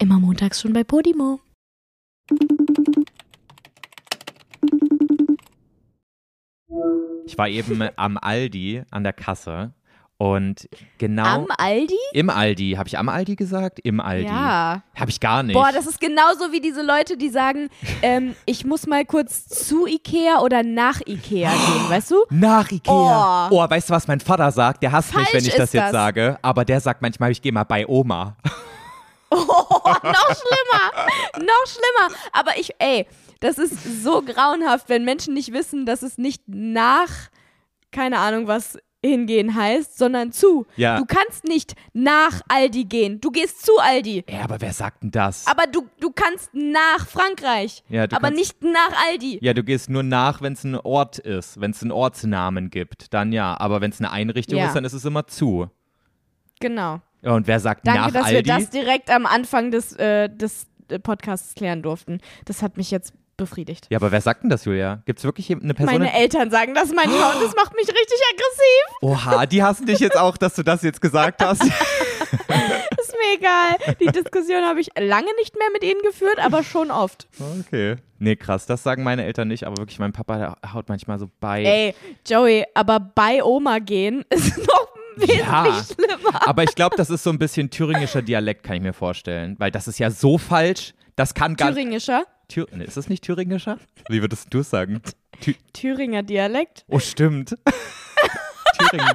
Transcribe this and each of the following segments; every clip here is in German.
Immer montags schon bei Podimo. Ich war eben am Aldi an der Kasse und genau Am Aldi? im Aldi, habe ich am Aldi gesagt? Im Aldi. Ja. Habe ich gar nicht. Boah, das ist genauso wie diese Leute, die sagen, ähm, ich muss mal kurz zu Ikea oder nach Ikea gehen, weißt du? Nach Ikea. Oh. Oh. weißt du, was mein Vater sagt? Der hasst mich, Falsch wenn ich das ist jetzt das. sage. Aber der sagt manchmal, ich gehe mal bei Oma. Oh, noch schlimmer. noch schlimmer. Aber ich, ey, das ist so grauenhaft, wenn Menschen nicht wissen, dass es nicht nach, keine Ahnung, was hingehen heißt, sondern zu. Ja. Du kannst nicht nach Aldi gehen. Du gehst zu Aldi. Ja, aber wer sagt denn das? Aber du, du kannst nach Frankreich. Ja, aber kannst- nicht nach Aldi. ja, du gehst nur nach, wenn es ein Ort ist, wenn es einen Ortsnamen gibt, dann ja. Aber wenn es eine Einrichtung Ja. ist, dann ist es immer zu. Genau. Und wer sagt Danke, nach dass Aldi? wir das direkt am Anfang des, äh, des äh, Podcasts klären durften. Das hat mich jetzt befriedigt. ja, aber wer sagt denn das, Julia? Gibt es wirklich eine Person? Meine Eltern sagen das manchmal und das macht mich richtig aggressiv. Oha, die hassen dich jetzt auch, dass du das jetzt gesagt hast. Ist mir egal. Die Diskussion habe ich lange nicht mehr mit ihnen geführt, aber schon oft. Okay. Nee, krass, das sagen meine Eltern nicht, aber wirklich mein Papa haut manchmal so bei. Ey, Joey, aber bei Oma gehen ist noch wesentlich Ja. schlimmer. Aber ich glaube, das ist so ein bisschen thüringischer Dialekt, kann ich mir vorstellen. Weil das ist ja so falsch, das kann gar Thüringischer? Thür nee, ist das nicht thüringischer? Wie würdest du es sagen? Thü Thüringer Dialekt? oh, stimmt. Thüringen.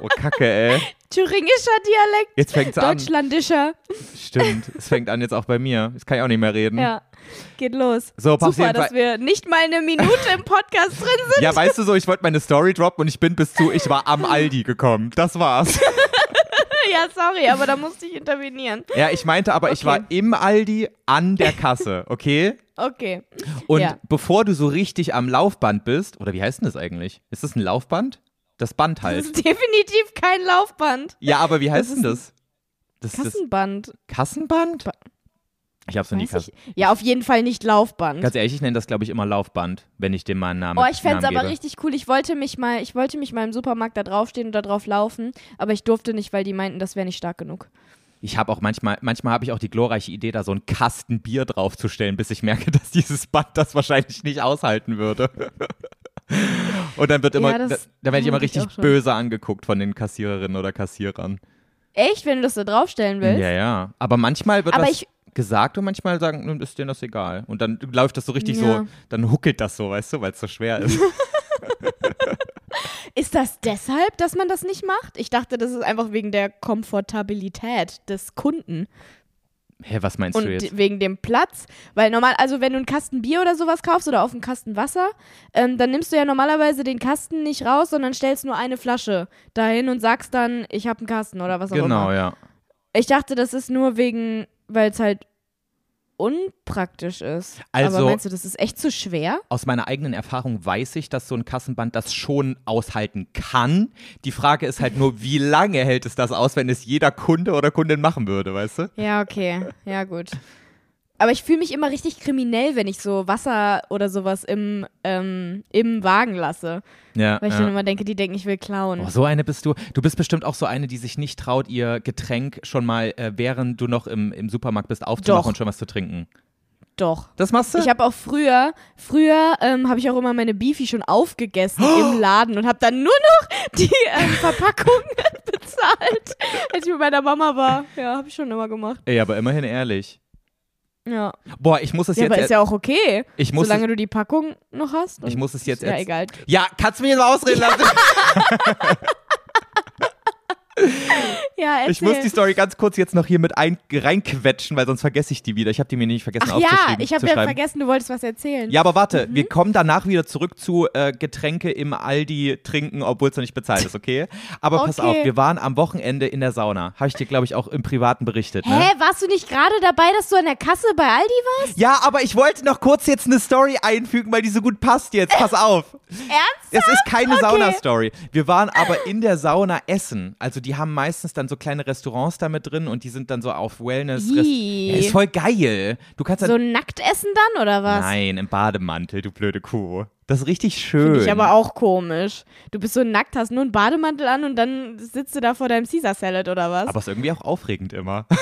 Oh, Kacke, ey. Thüringischer Dialekt? Jetzt fängt's an. Deutschlandischer? Stimmt. Es fängt an jetzt auch bei mir. Jetzt kann ich auch nicht mehr reden. Ja. Geht los. So, Super, jeden dass wir nicht mal eine Minute im Podcast drin sind. Ja, weißt du so, ich wollte meine Story droppen und ich bin bis zu, ich war am Aldi gekommen. Das war's. Ja, sorry, aber da musste ich intervenieren. Ja, ich meinte aber, ich Okay. war im Aldi an der Kasse, okay? Okay. Und Ja. bevor du so richtig am Laufband bist, oder wie heißt denn das eigentlich? Ist das ein Laufband? Das Band Das halt. ist definitiv kein Laufband. Ja, aber wie heißt Das denn das? Das ist das Kassenband. Kassenband? Ba- Ich hab's noch nie Kassen. ich. Ja, auf jeden Fall nicht Laufband. Ganz ehrlich, ich nenne das, glaube ich, immer Laufband, wenn ich dem mal einen Namen Oh, ich fänd's Namen aber gebe. richtig cool. Ich wollte mich mal, ich wollte mich mal im Supermarkt da draufstehen und da drauf laufen, aber ich durfte nicht, weil die meinten, das wäre nicht stark genug. Ich habe auch manchmal, manchmal habe ich auch die glorreiche Idee, da so einen Kasten Bier draufzustellen, bis ich merke, dass dieses Band das wahrscheinlich nicht aushalten würde. Und dann wird immer, Ja, das da, da werde ich immer ich richtig schon. böse angeguckt von den Kassiererinnen oder Kassierern. Echt, wenn du das da draufstellen willst? Ja, ja. Aber manchmal wird Aber das ich- gesagt und manchmal sagen, nun ist denen das egal. Und dann läuft das so richtig Ja. so, dann huckelt das so, weißt du, weil es so schwer ist. Ist das deshalb, dass man das nicht macht? Ich dachte, das ist einfach wegen der Komfortabilität des Kunden Hä, was meinst und du jetzt? wegen dem Platz. Weil normal, also wenn du einen Kasten Bier oder sowas kaufst oder auf einen Kasten Wasser, ähm, dann nimmst du ja normalerweise den Kasten nicht raus, sondern stellst nur eine Flasche dahin und sagst dann, ich habe einen Kasten oder was auch immer. Genau, ja. Ich dachte, das ist nur wegen, weil es halt unpraktisch ist. Also- Aber meinst du, das ist echt zu schwer? Aus meiner eigenen Erfahrung weiß ich, dass so ein Kassenband das schon aushalten kann. Die Frage ist halt nur, wie lange hält es das aus, wenn es jeder Kunde oder Kundin machen würde, weißt du? Ja, okay. Ja, gut. Aber ich fühle mich immer richtig kriminell, wenn ich so Wasser oder sowas im, ähm, im Wagen lasse. Ja. Weil ich ja. dann immer denke, die denken, ich will klauen. Oh, so eine bist du. Du bist bestimmt auch so eine, die sich nicht traut, ihr Getränk schon mal, äh, während du noch im, im Supermarkt bist, aufzumachen Doch. und schon was zu trinken. Doch. Das machst du? Ich habe auch früher, früher ähm, habe ich auch immer meine Beefy schon aufgegessen im Laden und habe dann nur noch die ähm, Verpackung bezahlt, als ich mit meiner Mama war. Ja, habe ich schon immer gemacht. Ey, aber immerhin ehrlich. Ja, Boah, ich muss es ja jetzt. aber ist ja auch okay, ich muss solange es, du die Packung noch hast. ich muss es jetzt. ja egal. Ja, kannst du mir jetzt mal ausreden lassen? Ja. Ich muss die Story ganz kurz jetzt noch hier mit ein, reinquetschen, weil sonst vergesse ich die wieder. Ich habe die mir nicht vergessen Ach ja, aufzuschreiben. ich habe ja vergessen, du wolltest was erzählen. Ja, aber warte, Mhm. wir kommen danach wieder zurück zu äh, Getränke im Aldi trinken, obwohl es noch nicht bezahlt ist, okay? Aber pass Okay. auf, wir waren am Wochenende in der Sauna. Habe ich dir, glaube ich, auch im Privaten berichtet, ne? Hä, warst du nicht gerade dabei, dass du an der Kasse bei Aldi warst? Ja, aber ich wollte noch kurz jetzt eine Story einfügen, weil die so gut passt jetzt. Pass auf. Ernsthaft? Es ist keine Okay. Sauna-Story. Wir waren aber in der Sauna essen. Also die haben meistens dann so kleine Restaurants da mit drin und die sind dann so auf Wellness. Ja, ist voll geil. Du kannst So nackt essen dann oder was? Nein, im Bademantel, du blöde Kuh. Das ist richtig schön. Finde ich aber auch komisch. Du bist so nackt, hast nur einen Bademantel an und dann sitzt du da vor deinem Caesar Salad oder was? Aber ist irgendwie auch aufregend immer.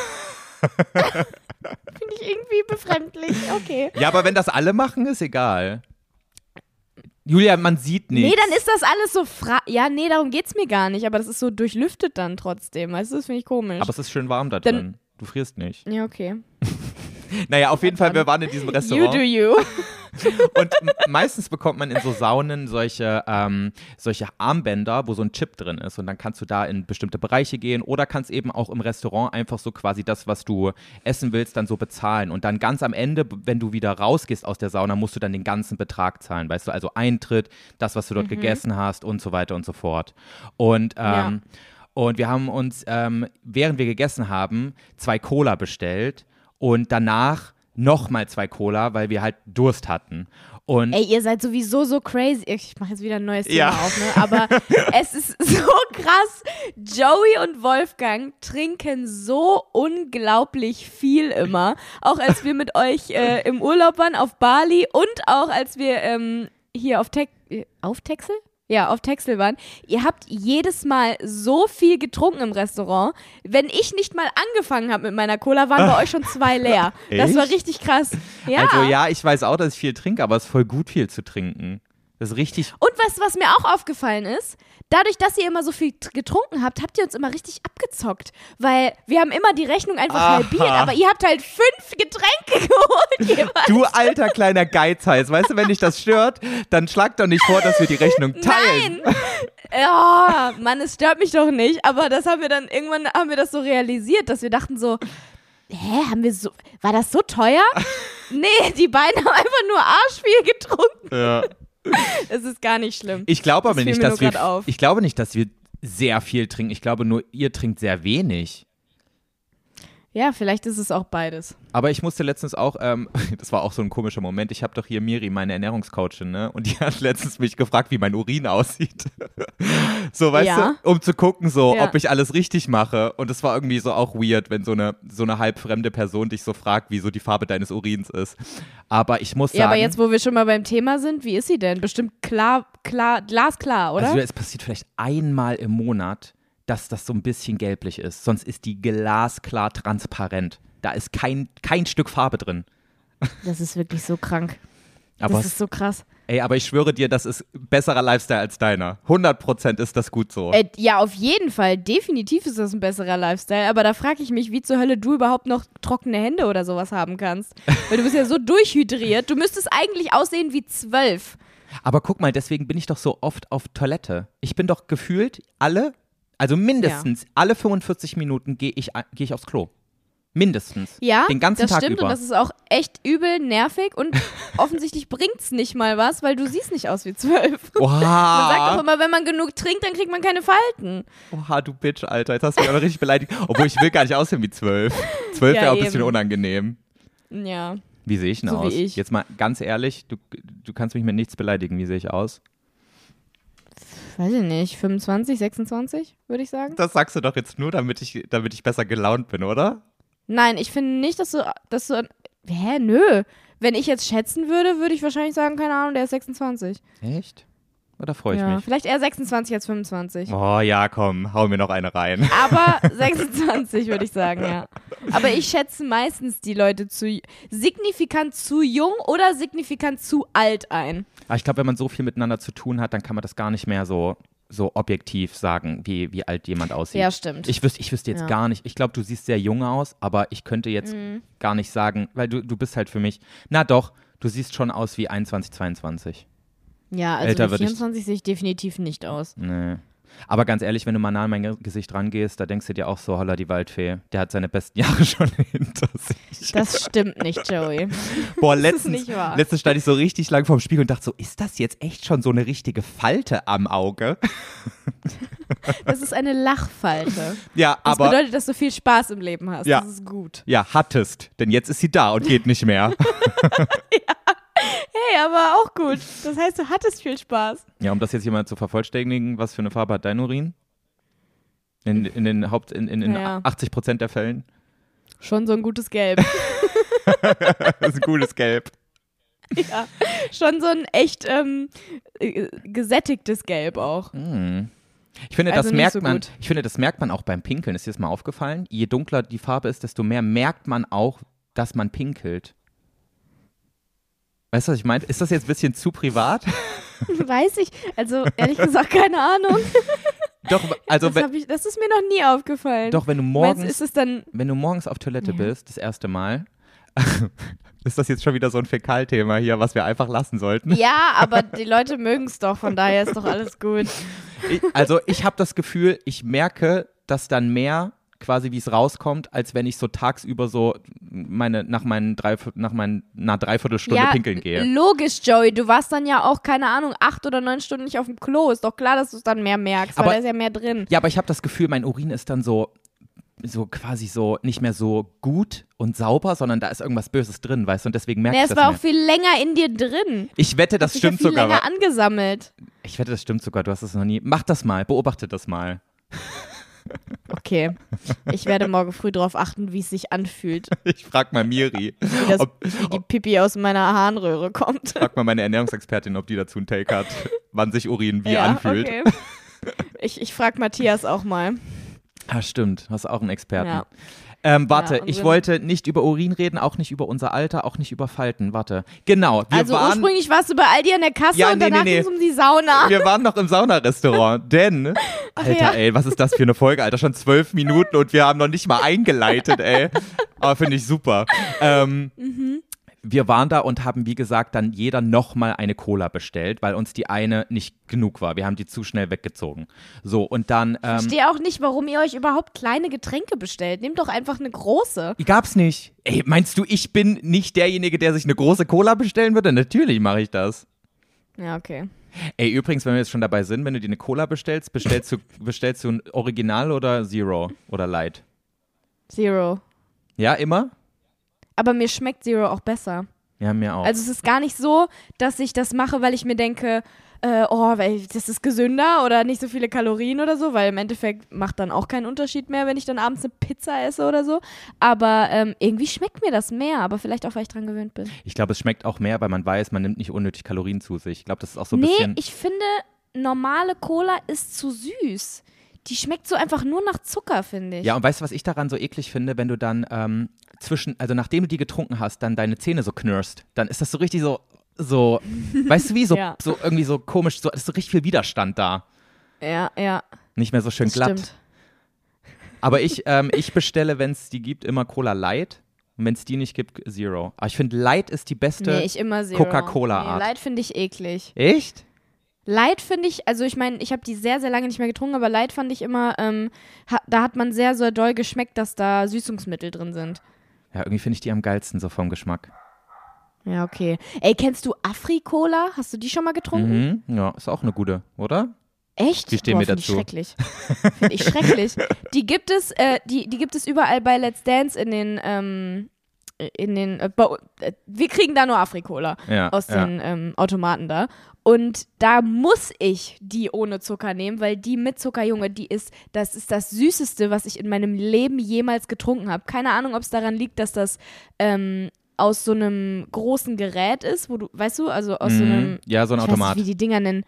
Finde ich irgendwie befremdlich. Okay. Ja, aber wenn das alle machen, ist egal. Julia, man sieht nichts. Nee, dann ist das alles so fra Ja, nee, darum geht's mir gar nicht, aber das ist so durchlüftet dann trotzdem. Weißt du, das finde ich komisch. Aber es ist schön warm da Dann- drin. Du frierst nicht. ja, okay. Naja, auf jeden Fall, wir waren in diesem You Restaurant. do you. Und meistens bekommt man in so Saunen solche, ähm, solche Armbänder, wo so ein Chip drin ist. Und dann kannst du da in bestimmte Bereiche gehen oder kannst eben auch im Restaurant einfach so quasi das, was du essen willst, dann so bezahlen. Und dann ganz am Ende, wenn du wieder rausgehst aus der Sauna, musst du dann den ganzen Betrag zahlen. Weißt du, also Eintritt, das, was du dort gegessen hast und so weiter und so fort. Und ähm, Ja. Und wir haben uns, ähm, während wir gegessen haben, zwei Cola bestellt und danach nochmal zwei Cola, weil wir halt Durst hatten. Und Ey, ihr seid sowieso so crazy. Ich mache jetzt wieder ein neues Thema Ja. auf, ne? Aber es ist so krass. Joey und Wolfgang trinken so unglaublich viel immer. Auch als wir mit euch äh, im Urlaub waren auf Bali und auch als wir ähm, hier auf, äh, auf Texel? Ja, auf Texel waren. Ihr habt jedes Mal so viel getrunken im Restaurant. Wenn ich nicht mal angefangen habe mit meiner Cola, waren bei euch schon zwei leer. Das war richtig krass. Ja. also ja, ich weiß auch, dass ich viel trinke, aber es ist voll gut, viel zu trinken. Das ist richtig. Und du, was mir auch aufgefallen ist? Dadurch, dass ihr immer so viel getrunken habt, habt ihr uns immer richtig abgezockt. Weil wir haben immer die Rechnung einfach Aha. halbiert, aber ihr habt halt fünf Getränke geholt jeweils. Du alter kleiner Geizhals, weißt du, wenn dich das stört, dann schlag doch nicht vor, dass wir die Rechnung teilen. Nein! Ja, Mann, es stört mich doch nicht. Aber das haben wir dann, irgendwann haben wir das so realisiert, dass wir dachten so, hä, haben wir so, war das so teuer? nee, die beiden haben einfach nur arschviel getrunken. Ja. Das ist gar nicht schlimm. Ich glaube aber Das nicht, dass wir. auf. Ich glaube nicht, dass wir sehr viel trinken. Ich glaube nur, ihr trinkt sehr wenig. Ja, vielleicht ist es auch beides. Aber ich musste letztens auch, ähm, das war auch so ein komischer Moment, ich habe doch hier Miri, meine Ernährungscoachin, ne? Und die hat letztens mich gefragt, wie mein Urin aussieht. so, weißt Ja. du, um zu gucken, so, Ja. ob ich alles richtig mache. Und es war irgendwie so auch weird, wenn so eine, so eine halbfremde Person dich so fragt, wie so die Farbe deines Urins ist. Aber ich muss sagen. Ja, aber jetzt, wo wir schon mal beim Thema sind, wie ist sie denn? Bestimmt klar, klar, glasklar, oder? Also es passiert vielleicht einmal im Monat, dass das so ein bisschen gelblich ist. Sonst ist die glasklar transparent. Da ist kein, kein Stück Farbe drin. das ist wirklich so krank. Aber das ist so krass. Ey, aber ich schwöre dir, das ist besserer Lifestyle als deiner. 100% ist das gut so. Äh, ja, auf jeden Fall. Definitiv ist das ein besserer Lifestyle. Aber da frage ich mich, wie zur Hölle du überhaupt noch trockene Hände oder sowas haben kannst. Weil du bist ja so durchhydriert. Du müsstest eigentlich aussehen wie zwölf. Aber guck mal, deswegen bin ich doch so oft auf Toilette. Ich bin doch gefühlt alle, also mindestens alle 45 Minuten gehe ich, geh ich aufs Klo. Mindestens. Ja, Den ganzen das Tag stimmt über. und das ist auch echt übel nervig und offensichtlich bringt's nicht mal was, weil du siehst nicht aus wie zwölf. Man sagt doch Oha, immer, wenn man genug trinkt, dann kriegt man keine Falten. Oha, du Bitch, Alter. Jetzt hast du mich auch richtig beleidigt. Obwohl ich will gar nicht aussehen wie zwölf. Zwölf Ja, wäre auch ein bisschen unangenehm. Ja. Wie sehe ich denn So wie aus? ich. Jetzt mal ganz ehrlich, du, du kannst mich mit nichts beleidigen. Wie sehe ich aus? Weiß ich nicht, 25, 26, würde ich sagen. Das sagst du doch jetzt nur, damit ich, damit ich besser gelaunt bin, oder? Nein, ich finde nicht, dass du, dass du, hä, nö. Wenn ich jetzt schätzen würde, würde ich wahrscheinlich sagen, keine Ahnung, der ist 26. Echt? Oder freue ich ja, mich? vielleicht eher 26 als 25. Oh ja, komm, hau mir noch eine rein. Aber 26 würde ich sagen, ja. Aber ich schätze meistens die Leute zu signifikant zu jung oder signifikant zu alt ein. Aber ich glaube, wenn man so viel miteinander zu tun hat, dann kann man das gar nicht mehr so, so objektiv sagen, wie, wie alt jemand aussieht. Ja, stimmt. Ich wüsste, ich wüsste jetzt Ja. gar nicht. Ich glaube, du siehst sehr jung aus, aber ich könnte jetzt Mhm. gar nicht sagen, weil du, du bist halt für mich. Na doch, du siehst schon aus wie 21, 22. ja, also Älter mit würd ich- 24 sehe ich definitiv nicht aus. Nee. Aber ganz ehrlich, wenn du mal nah an mein Ge- Gesicht rangehst, da denkst du dir auch so, holla die Waldfee, der hat seine besten Jahre schon hinter sich. Das stimmt nicht, Joey. Boah, ist letztens, nicht wahr. letztens stand ich so richtig lang vorm Spiegel und dachte so, ist das jetzt echt schon so eine richtige Falte am Auge? Das ist eine Lachfalte. Ja, Das aber bedeutet, dass du viel Spaß im Leben hast. Ja. Das ist gut. ja, hattest, denn jetzt ist sie da und geht nicht mehr. Hey, aber auch gut. Das heißt, du hattest viel Spaß. ja, um das jetzt hier mal zu vervollständigen, was für eine Farbe hat dein Urin? In, in den Haupt in, in, in Ja. 80 Prozent der Fällen. Schon so ein gutes Gelb. Das ist ein gutes Gelb. ja. Schon so ein echt ähm, äh, gesättigtes Gelb auch. Hm. Ich finde, Also das merkt so man. gut. Ich finde, das merkt man auch beim Pinkeln. Ist dir das mal aufgefallen? Je dunkler die Farbe ist, desto mehr merkt man auch, dass man pinkelt. Weißt du, was ich meine? Ist das jetzt ein bisschen zu privat? Weiß ich. Also ehrlich gesagt, keine Ahnung. Doch, also das, wenn, ich, das ist mir noch nie aufgefallen. doch, wenn du Meinst, morgens, du, ist es dann. wenn du morgens auf Toilette Ja. bist, das erste Mal, ist das jetzt schon wieder so ein Fäkalthema hier, was wir einfach lassen sollten? Ja, aber die Leute mögen es doch, von daher ist doch alles gut. Ich, also ich habe das Gefühl, ich merke, dass dann mehr quasi wie es rauskommt, als wenn ich so tagsüber so meine nach meinen drei nach meinen einer Dreiviertelstunde ja, pinkeln gehe. logisch, Joey. Du warst dann ja auch, keine Ahnung, acht oder neun Stunden nicht auf dem Klo. Ist doch klar, dass du es dann mehr merkst, Aber- weil da ist ja mehr drin. Ja, aber ich habe das Gefühl, mein Urin ist dann so so quasi so nicht mehr so gut und sauber, sondern da ist irgendwas Böses drin, weißt du, und deswegen merke Nee, ich es das war mehr. auch viel länger in dir drin. Ich wette, das Hat sich ja stimmt viel sogar. länger angesammelt. Ich wette, das stimmt sogar. Du hast es noch nie. Mach das mal, beobachte das mal. Okay. Ich werde morgen früh darauf achten, wie es sich anfühlt, Ich frag mal Miri, wie, das, ob, wie die Pipi aus meiner Harnröhre kommt. frag mal meine Ernährungsexpertin, ob die dazu einen Take hat, wann sich Urin wie ja, anfühlt. Okay. Ich, ich frage Matthias auch mal. Ah, stimmt. Hast auch einen Experten. Ja. Ähm, warte, Ja, ich wollte nicht über Urin reden, auch nicht über unser Alter, auch nicht über Falten. Warte. Genau, also waren. ursprünglich warst du bei Aldi an der Kasse Ja, und nee, danach nee, nee. ging es um die Sauna. Wir waren noch im Saunarestaurant, denn, Alter, ja. ey, was ist das für eine Folge, Alter? Schon zwölf Minuten und wir haben noch nicht mal eingeleitet, ey. Aber finde ich super. Ähm, Mhm. Wir waren da und haben, wie gesagt, dann jeder nochmal eine Cola bestellt, weil uns die eine nicht genug war. Wir haben die zu schnell weggezogen. So, und dann. Ich Ähm, verstehe auch nicht, warum ihr euch überhaupt kleine Getränke bestellt. Nehmt doch einfach eine große. Die gab's nicht. Ey, meinst du, ich bin nicht derjenige, der sich eine große Cola bestellen würde? Natürlich mache ich das. Ja, okay. Ey, übrigens, wenn wir jetzt schon dabei sind, wenn du dir eine Cola bestellst, bestellst du, bestellst du ein Original oder Zero oder Light? Zero. Ja, immer? Aber mir schmeckt Zero auch besser. Ja, mir auch. Also es ist gar nicht so, dass ich das mache, weil ich mir denke, äh, oh, weil das ist gesünder oder nicht so viele Kalorien oder so, weil im Endeffekt macht dann auch keinen Unterschied mehr, wenn ich dann abends eine Pizza esse oder so. Aber ähm, irgendwie schmeckt mir das mehr, aber vielleicht auch, weil ich dran gewöhnt bin. ich glaube, es schmeckt auch mehr, weil man weiß, man nimmt nicht unnötig Kalorien zu sich. Ich glaube, das ist auch so ein nee, bisschen. ich finde, normale Cola ist zu süß. Die schmeckt so einfach nur nach Zucker, finde ich. Ja, und weißt du, was ich daran so eklig finde, wenn du dann ähm, zwischen, also nachdem du die getrunken hast, dann deine Zähne so knirst, dann ist das so richtig so, so, weißt du wie, so, Ja. so irgendwie so komisch, so ist so richtig viel Widerstand da. ja, ja Nicht mehr so schön das glatt. stimmt. Aber ich, ähm, ich bestelle, wenn es die gibt, immer Cola Light. Und wenn es die nicht gibt, Zero. Aber ich finde, Light ist die beste. Nee, ich immer Zero. Coca-Cola-Art. Nee, Light finde ich eklig. Echt? Light finde ich, also ich meine, ich habe die sehr, sehr lange nicht mehr getrunken, aber Light fand ich immer, ähm, ha, da hat man sehr, sehr doll geschmeckt, dass da Süßungsmittel drin sind. Ja, irgendwie finde ich die am geilsten, so vom Geschmack. Ja, okay. Ey, kennst du Afri-Cola? Hast du die schon mal getrunken? Mhm. Ja, ist auch eine gute, oder? Echt? Wie stehen Boah, wir find dazu? Ich schrecklich. Finde ich schrecklich. Die gibt es, äh, die, die gibt es überall bei Let's Dance in den, ähm, in den, äh, äh, wir kriegen da nur Afri-Cola Ja. aus ja. den ähm, Automaten da. Und da muss ich die ohne Zucker nehmen, weil die mit Zucker, Junge, die ist, das ist das Süßeste, was ich in meinem Leben jemals getrunken habe. Keine Ahnung, ob es daran liegt, dass das ähm, aus so einem großen Gerät ist, wo du, weißt du, also aus so Mhm. einem, Ja, so ein Automat. nicht, wie die Dinger nennen.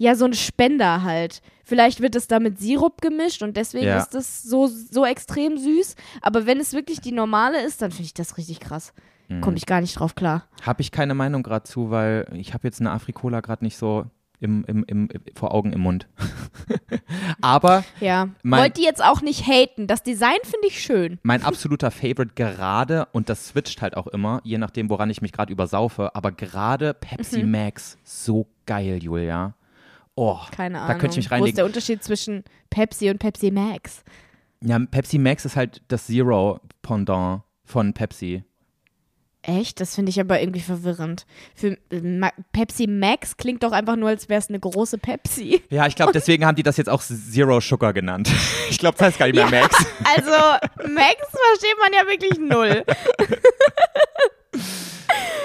Ja, so ein Spender halt. Vielleicht wird es da mit Sirup gemischt und deswegen Ja. ist das so, so extrem süß. Aber wenn es wirklich die normale ist, dann finde ich das richtig krass. Mhm. Komme ich gar nicht drauf klar. Habe ich keine Meinung gerade zu, weil ich habe jetzt eine Afrikola gerade nicht so im, im, im, vor Augen im Mund. Aber Ja. Wollt ihr jetzt auch nicht haten. Das Design finde ich schön. mein absoluter Favorite gerade, und das switcht halt auch immer, je nachdem, woran ich mich gerade übersaufe, aber gerade Pepsi Mhm. Max, so geil, Julia. Oh, Keine Ahnung. da könnte ich mich Wo ist reinlegen. der Unterschied zwischen Pepsi und Pepsi Max? Ja, Pepsi Max ist halt das Zero-Pendant von Pepsi. Echt? Das finde ich aber irgendwie verwirrend. Für Ma Pepsi Max klingt doch einfach nur, als wäre es eine große Pepsi. Ja, ich glaube, deswegen haben die das jetzt auch Zero Sugar genannt. Ich glaube, das heißt gar nicht mehr Max. Also, Max versteht man ja wirklich null.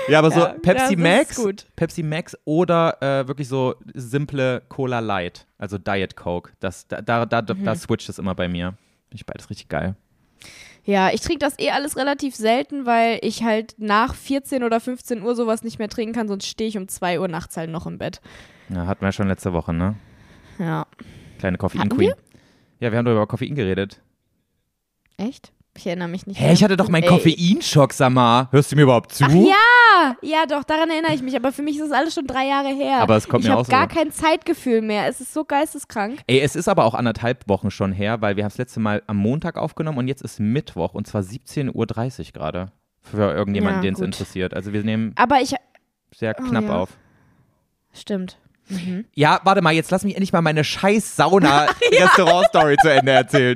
Ja, aber so Ja, Pepsi Max, gut. Pepsi Max oder äh, wirklich so simple Cola Light, also Diet Coke. Das, da, da, da, Mhm. da switcht es immer bei mir. Finde ich beides richtig geil. Ja, ich trinke das eh alles relativ selten, weil ich halt nach 14 oder 15 Uhr sowas nicht mehr trinken kann, sonst stehe ich um 2 Uhr nachts halt noch im Bett. Ja, hatten wir schon letzte Woche, ne? Ja. Kleine Koffein Hatten Queen. wir? Ja, wir haben doch über Koffein geredet. Echt? Ich erinnere mich nicht. Hä, mehr. ich hatte doch meinen. Koffeinschock, sag mal. Hörst du mir überhaupt zu? Ach ja, ja, doch, daran erinnere ich mich. Aber für mich ist das alles schon drei Jahre her. Aber es kommt ich mir habe auch so gar vor. kein Zeitgefühl mehr. Es ist so geisteskrank. Ey, es ist aber auch anderthalb Wochen schon her, weil wir haben das letzte Mal am Montag aufgenommen und jetzt ist Mittwoch und zwar 17.30 Uhr gerade. Für irgendjemanden, Ja, den es interessiert. Also wir nehmen Aber ich. sehr Oh, knapp ja. auf. Stimmt. Mhm. Ja, warte mal, jetzt lass mich endlich mal meine scheiß Sauna-Restaurant-Story zu Ende erzählen.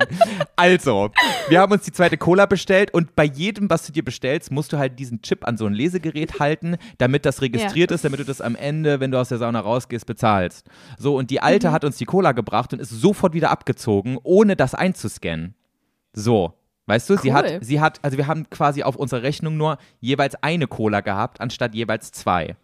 Also, wir haben uns die zweite Cola bestellt und bei jedem, was du dir bestellst, musst du halt diesen Chip an so ein Lesegerät halten, damit das registriert ist, damit du das am Ende, wenn du aus der Sauna rausgehst, bezahlst. So, und die Alte hat uns die Cola gebracht und ist sofort wieder abgezogen, ohne das einzuscannen. So. Weißt du, sie Cool. hat, sie hat, also wir haben quasi auf unserer Rechnung nur jeweils eine Cola gehabt, anstatt jeweils zwei.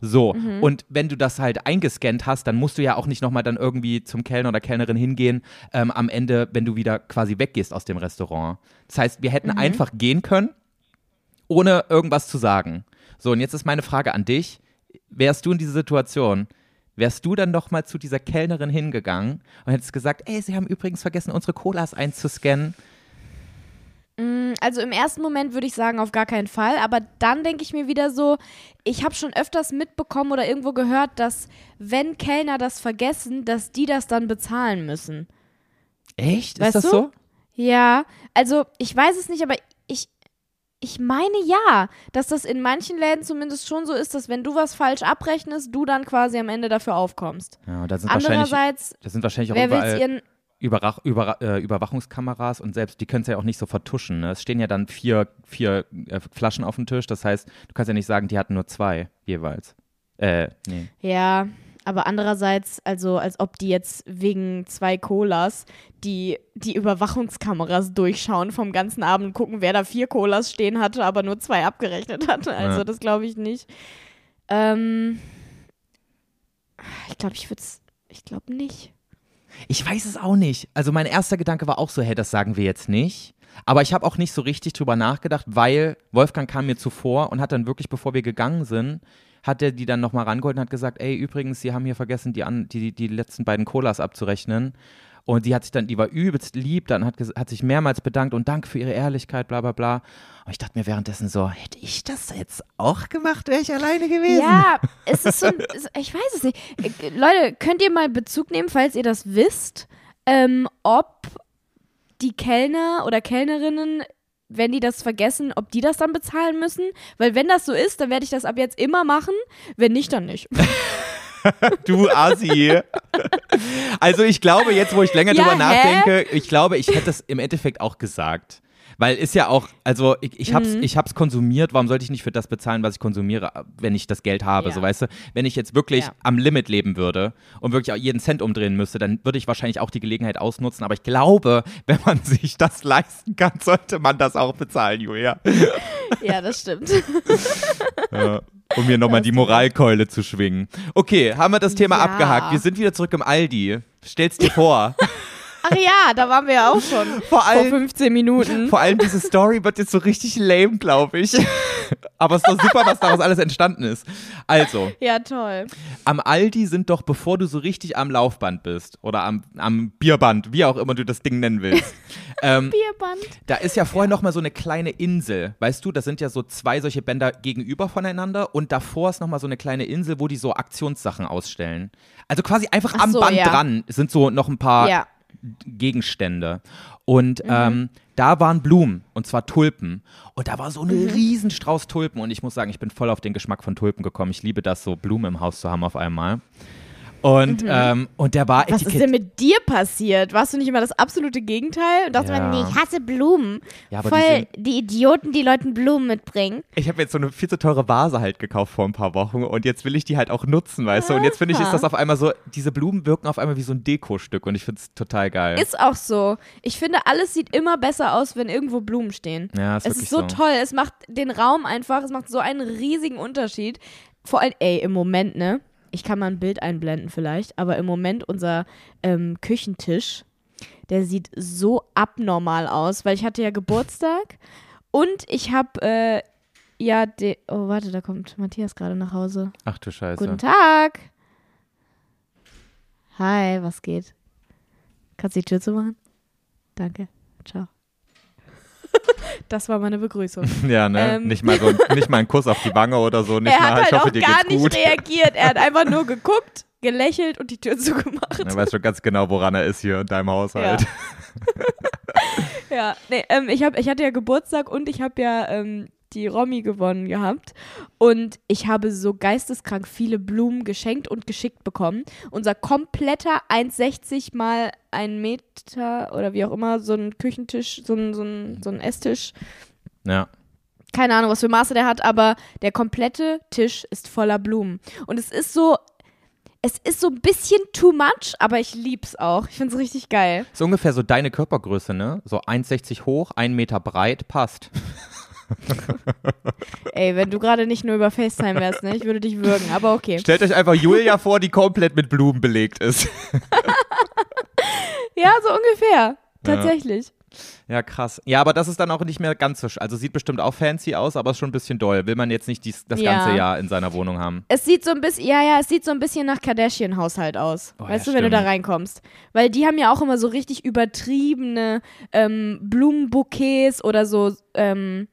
So, Mhm. und wenn du das halt eingescannt hast, dann musst du ja auch nicht nochmal dann irgendwie zum Kellner oder Kellnerin hingehen, ähm, am Ende, wenn du wieder quasi weggehst aus dem Restaurant. Das heißt, wir Mhm. hätten einfach gehen können, ohne irgendwas zu sagen. So, und jetzt ist meine Frage an dich. Wärst du in dieser Situation, wärst du dann doch mal zu dieser Kellnerin hingegangen und hättest gesagt, ey, sie haben übrigens vergessen, unsere Colas einzuscannen. Mm, Also im ersten Moment würde ich sagen, auf gar keinen Fall. Aber dann denke ich mir wieder so, ich habe schon öfters mitbekommen oder irgendwo gehört, dass wenn Kellner das vergessen, dass die das dann bezahlen müssen. Echt? Weißt ist das du? so? Ja, also ich weiß es nicht, aber ich, ich meine ja, dass das in manchen Läden zumindest schon so ist, dass wenn du was falsch abrechnest, du dann quasi am Ende dafür aufkommst. Ja, da sind wahrscheinlich, Andererseits, da sind wahrscheinlich auch wer will überall ihren Überrach, über, äh, Überwachungskameras und selbst die können es ja auch nicht so vertuschen. Ne? Es stehen ja dann vier, vier äh, Flaschen auf dem Tisch. Das heißt, du kannst ja nicht sagen, die hatten nur zwei jeweils. Äh, nee. Ja, aber andererseits, also als ob die jetzt wegen zwei Colas die, die Überwachungskameras durchschauen vom ganzen Abend, gucken, wer da vier Colas stehen hatte, aber nur zwei abgerechnet hatte. Also Ja. das glaube ich nicht. Ähm, ich glaube, ich würde es, ich glaube nicht. Ich weiß es auch nicht. Also mein erster Gedanke war auch so, hey, das sagen wir jetzt nicht. Aber ich habe auch nicht so richtig drüber nachgedacht, weil Wolfgang kam mir zuvor und hat dann wirklich, bevor wir gegangen sind, hat er die dann nochmal rangeholt und hat gesagt, ey, übrigens, Sie haben hier vergessen, die, an, die, die letzten beiden Colas abzurechnen. Und die hat sich dann, die war übelst lieb, dann hat, hat sich mehrmals bedankt und Dank für ihre Ehrlichkeit, bla bla bla. Und ich dachte mir währenddessen so, hätte ich das jetzt auch gemacht, wäre ich alleine gewesen. Ja, es ist so ein, ich weiß es nicht. Äh, Leute, könnt ihr mal Bezug nehmen, falls ihr das wisst, ähm, ob die Kellner oder Kellnerinnen, wenn die das vergessen, ob die das dann bezahlen müssen? Weil wenn das so ist, dann werde ich das ab jetzt immer machen. Wenn nicht, dann nicht. Du Assi. Also ich glaube, jetzt wo ich länger Ja, drüber hä? nachdenke, ich glaube, ich hätte es im Endeffekt auch gesagt. Weil ist ja auch, also ich, ich hab's, Mhm. ich hab's konsumiert, warum sollte ich nicht für das bezahlen, was ich konsumiere, wenn ich das Geld habe, Ja. so weißt du? Wenn ich jetzt wirklich Ja. am Limit leben würde und wirklich auch jeden Cent umdrehen müsste, dann würde ich wahrscheinlich auch die Gelegenheit ausnutzen. Aber ich glaube, wenn man sich das leisten kann, sollte man das auch bezahlen, Julia. ja, das stimmt. Ja, um mir nochmal die Moralkeule zu schwingen. Okay, haben wir das Thema Ja. abgehakt. Wir sind wieder zurück im Aldi. Stell's dir vor. Ach ja, da waren wir ja auch schon Vor vor allem, 15 Minuten. vor allem diese Story wird jetzt so richtig lame, glaube ich. Aber es ist doch super, was daraus alles entstanden ist. Also, Ja, toll. am Aldi sind doch, bevor du so richtig am Laufband bist oder am, am Bierband, wie auch immer du das Ding nennen willst, ähm, Bierband. Da ist ja vorher noch mal so eine kleine Insel, weißt du, das sind ja so zwei solche Bänder gegenüber voneinander und davor ist noch mal so eine kleine Insel, wo die so Aktionssachen ausstellen. Also quasi einfach Ach am so, Band ja. dran sind so noch ein paar Ja. Gegenstände. Und Mhm. ähm, da waren Blumen und zwar Tulpen. Und da war so ein Mhm. Riesenstrauß Tulpen und ich muss sagen, ich bin voll auf den Geschmack von Tulpen gekommen. Ich liebe das, so Blumen im Haus zu haben auf einmal. Und, ähm, und der war Mhm. Was ist denn mit dir passiert? Warst du nicht immer das absolute Gegenteil? Und dachte Ja. man, nee, ich hasse Blumen. Ja, die Voll sind- die, Idioten, die Leuten Blumen mitbringen. Ich habe jetzt so eine viel zu teure Vase halt gekauft vor ein paar Wochen und jetzt will ich die halt auch nutzen, weißt du? Und jetzt finde ich, ist das auf einmal so, diese Blumen wirken auf einmal wie so ein Dekostück und ich finde es total geil. Ist auch so. Ich finde, alles sieht immer besser aus, wenn irgendwo Blumen stehen. ja, ist es ist so, toll. Es macht den Raum einfach, es macht so einen riesigen Unterschied. Vor allem, ey, im Moment, ne? Ich kann mal ein Bild einblenden vielleicht, aber im Moment unser ähm, Küchentisch, der sieht so abnormal aus, weil ich hatte ja Geburtstag und ich habe äh, ja, oh warte, da kommt Matthias gerade nach Hause. Ach du Scheiße. Guten Tag. Hi, was geht? Kannst du die Tür zumachen? Danke. Ciao. Das war meine Begrüßung. Ja, ne? Ähm. Nicht, mal so, nicht mal ein Kuss auf die Wange oder so. Nicht er mal, hat halt ich hoffe, auch dir gar geht's nicht gut. reagiert. Er hat einfach nur geguckt, gelächelt und die Tür zugemacht. Er weiß schon ganz genau, woran er ist hier in deinem Haushalt. Ja, nee, ähm, ich, hab, ich hatte ja Geburtstag und ich habe ja ähm, die Romy gewonnen gehabt. Und ich habe so geisteskrank viele Blumen geschenkt und geschickt bekommen. Unser kompletter 1,60 mal ein Meter oder wie auch immer, so ein Küchentisch, so ein, so ein, so ein Esstisch. Ja. Keine Ahnung, was für Maße der hat, aber der komplette Tisch ist voller Blumen. Und es ist so. Es ist so ein bisschen too much, aber ich lieb's auch. Ich find's richtig geil. Ist ungefähr so deine Körpergröße, ne? So 1,60 hoch, 1 Meter breit, passt. Ey, wenn du gerade nicht nur über FaceTime wärst, ne? Ich würde dich würgen, aber okay. Stellt euch einfach Julia vor, die komplett mit Blumen belegt ist. Ja, so ungefähr. Tatsächlich. Ja, krass. Ja, aber das ist dann auch nicht mehr ganz so. Also sieht bestimmt auch fancy aus, aber ist schon ein bisschen doll. Will man jetzt nicht dies, das Ja. ganze Jahr in seiner Wohnung haben. Es sieht so ein bisschen, ja, ja, es sieht so ein bisschen nach Kardashian-Haushalt aus. Oh, weißt ja, du, wenn du da reinkommst. Weil die haben ja auch immer so richtig übertriebene ähm, Blumenbouquets oder so, ähm,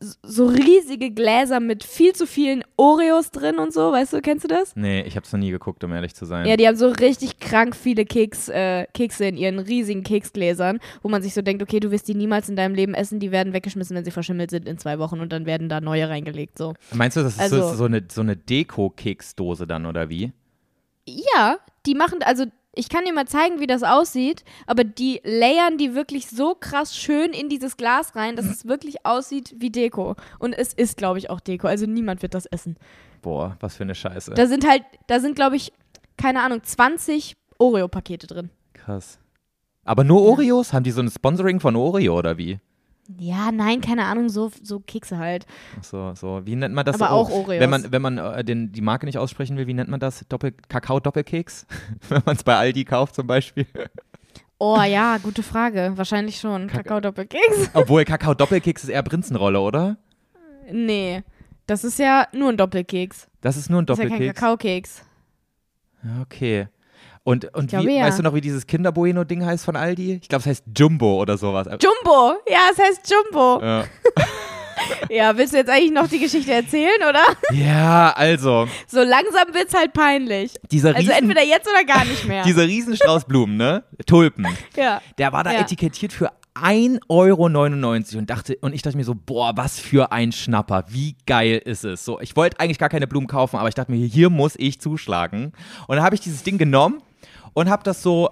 so riesige Gläser mit viel zu vielen Oreos drin und so. Weißt du, kennst du das? Nee, ich hab's noch nie geguckt, um ehrlich zu sein. Ja, die haben so richtig krank viele Keks, äh, Kekse in ihren riesigen Keksgläsern, wo man sich so denkt, okay, du wirst die niemals in deinem Leben essen, die werden weggeschmissen, wenn sie verschimmelt sind in zwei Wochen und dann werden da neue reingelegt. So. Meinst du, das ist Also- so, so eine, so eine Deko-Keksdose dann, oder wie? Ja, die machen, also ich kann dir mal zeigen, wie das aussieht, aber die layern die wirklich so krass schön in dieses Glas rein, dass es wirklich aussieht wie Deko. Und es ist, glaube ich, auch Deko. Also niemand wird das essen. Boah, was für eine Scheiße. Da sind halt, da sind, glaube ich, keine Ahnung, 20 Oreo-Pakete drin. Krass. Aber nur Oreos? Haben die so ein Sponsoring von Oreo oder wie? Ja, nein, keine Ahnung, so, so Kekse halt. Ach So, so. Wie nennt man das? Aber Oh, auch Oreos. Wenn man, wenn man äh, den, die Marke nicht aussprechen will, wie nennt man das? Doppel Kakao-Doppelkeks? wenn man es bei Aldi kauft zum Beispiel. Oh ja, gute Frage. Wahrscheinlich schon. Kakao-Doppelkeks? Obwohl Kakao-Doppelkeks ist eher Prinzenrolle, oder? Nee. Das ist ja nur ein Doppelkeks. Das ist nur ein Das ist ja kein Doppelkeks. Kakaokeks. Okay. Und, und glaube, wie, ja. weißt du noch, wie dieses Kinder-Bueno-Ding heißt von Aldi? Ich glaube, es heißt Jumbo oder sowas. Jumbo! Ja, es heißt Jumbo. Ja. Ja, willst du jetzt eigentlich noch die Geschichte erzählen, oder? ja, also, So langsam wird's halt peinlich. dieser Also riesen, entweder jetzt oder gar nicht mehr. dieser Riesenstrauß Blumen, ne? Tulpen. ja. Der war da Ja. etikettiert für 1,99 Euro und dachte, und ich dachte mir so, boah, was für ein Schnapper, wie geil ist es. So, ich wollte eigentlich gar keine Blumen kaufen, aber ich dachte mir, hier muss ich zuschlagen. Und dann habe ich dieses Ding genommen und habe das so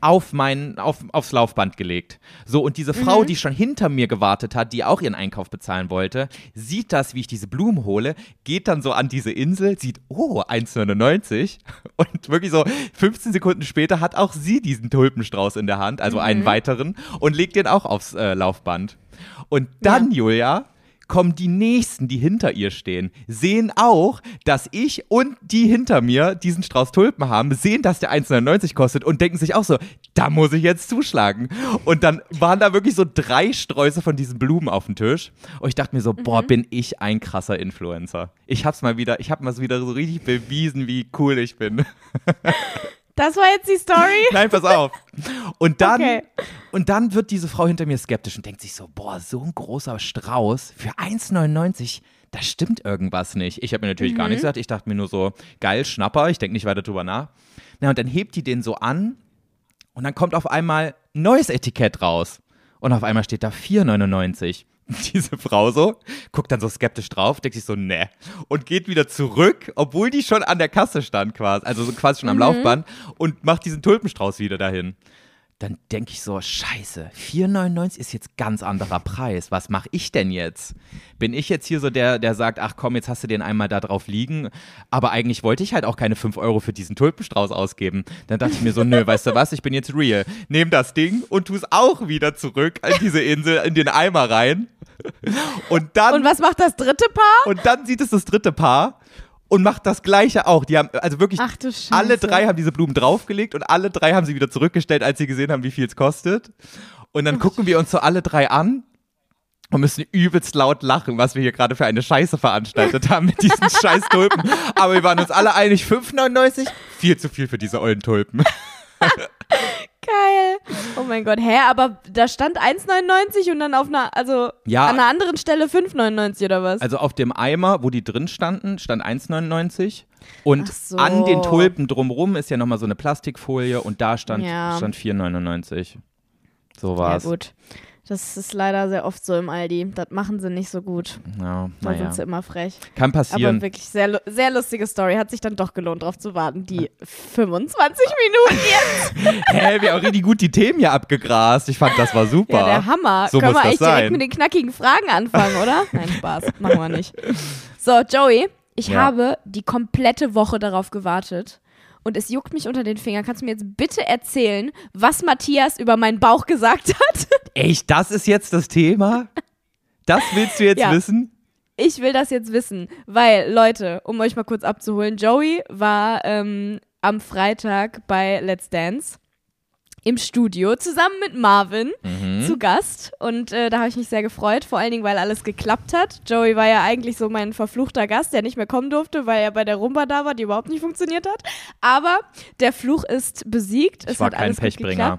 auf mein, auf, aufs Laufband gelegt. So, und diese Frau, die schon hinter mir gewartet hat, die auch ihren Einkauf bezahlen wollte, sieht das, wie ich diese Blumen hole, geht dann so an diese Insel, sieht, oh, 1,99 und wirklich so 15 Sekunden später hat auch sie diesen Tulpenstrauß in der Hand, also einen weiteren, und legt den auch aufs äh, Laufband. Und dann, Julia, kommen die Nächsten, die hinter ihr stehen, sehen auch, dass ich und die hinter mir diesen Strauß Tulpen haben, sehen, dass der 1,99 kostet und denken sich auch so, da muss ich jetzt zuschlagen. Und dann waren da wirklich so drei Sträuße von diesen Blumen auf dem Tisch. Und ich dachte mir so, boah, bin ich ein krasser Influencer. Ich hab's mal wieder, ich hab mal wieder so richtig bewiesen, wie cool ich bin. Das war jetzt die Story? Nein, pass auf. Und dann, Okay. und dann wird diese Frau hinter mir skeptisch und denkt sich so, boah, so ein großer Strauß für 1,99, da stimmt irgendwas nicht. Ich habe mir natürlich gar nichts gesagt. Ich dachte mir nur so, geil, Schnapper, ich denke nicht weiter drüber nach. Na, und dann hebt die den so an und dann kommt auf einmal ein neues Etikett raus. Und auf einmal steht da 4,99. Diese Frau so, guckt dann so skeptisch drauf, denkt sich so, ne. Und geht wieder zurück, obwohl die schon an der Kasse stand quasi, also so quasi schon am Laufband und macht diesen Tulpenstrauß wieder dahin. Dann denke ich so, scheiße, 4,99 ist jetzt ganz anderer Preis. Was mache ich denn jetzt? Bin ich jetzt hier so der, der sagt, ach komm, jetzt hast du den einmal da drauf liegen. Aber eigentlich wollte ich halt auch keine 5 Euro für diesen Tulpenstrauß ausgeben. Dann dachte ich mir so, nö, weißt du was, ich bin jetzt real. Nehm das Ding und tu es auch wieder zurück an diese Insel, in den Eimer rein. Und dann Und was macht das dritte Paar? und dann sieht es das dritte Paar und macht das gleiche auch. Die haben also wirklich Ach alle drei haben diese Blumen draufgelegt und alle drei haben sie wieder zurückgestellt, als sie gesehen haben, wie viel es kostet. Und dann gucken wir uns so alle drei an und müssen übelst laut lachen, was wir hier gerade für eine Scheiße veranstaltet haben mit diesen scheiß Tulpen. Aber wir waren uns alle einig, 5,99, viel zu viel für diese ollen Tulpen. Geil. Oh mein Gott, hä, aber da stand 1,99 und dann auf einer, also Ja. an einer anderen Stelle 5,99 oder was? Also auf dem Eimer, wo die drin standen, stand 1,99 und so. an den Tulpen drumrum ist ja nochmal so eine Plastikfolie und da stand, Ja. stand 4,99. So ja war's. gut. Das ist leider sehr oft so im Aldi. Das machen sie nicht so gut. Ja, Da naja. sind sie immer frech. Kann passieren. Aber wirklich sehr, sehr lustige Story. Hat sich dann doch gelohnt, drauf zu warten. Die 25 Minuten jetzt. Hä, wir haben richtig gut die Themen hier abgegrast. Ich fand, das war super. Ja, der Hammer. So Können wir eigentlich direkt sein. mit den knackigen Fragen anfangen, oder? Nein, Spaß. Machen wir nicht. So, Joey, ich Ja. habe die komplette Woche darauf gewartet. Und es juckt mich unter den Fingern. Kannst du mir jetzt bitte erzählen, was Matthias über meinen Bauch gesagt hat? Echt, das ist jetzt das Thema? Das willst du jetzt Ja. wissen? Ich will das jetzt wissen, weil, Leute, um euch mal kurz abzuholen, Joey war ähm, am Freitag bei Let's Dance im Studio zusammen mit Marvin Mhm. zu Gast und äh, da habe ich mich sehr gefreut, vor allen Dingen, weil alles geklappt hat. Joey war ja eigentlich so mein verfluchter Gast, der nicht mehr kommen durfte, weil er bei der Rumba da war, die überhaupt nicht funktioniert hat. Aber der Fluch ist besiegt. Ich es war hat kein Pechbringer.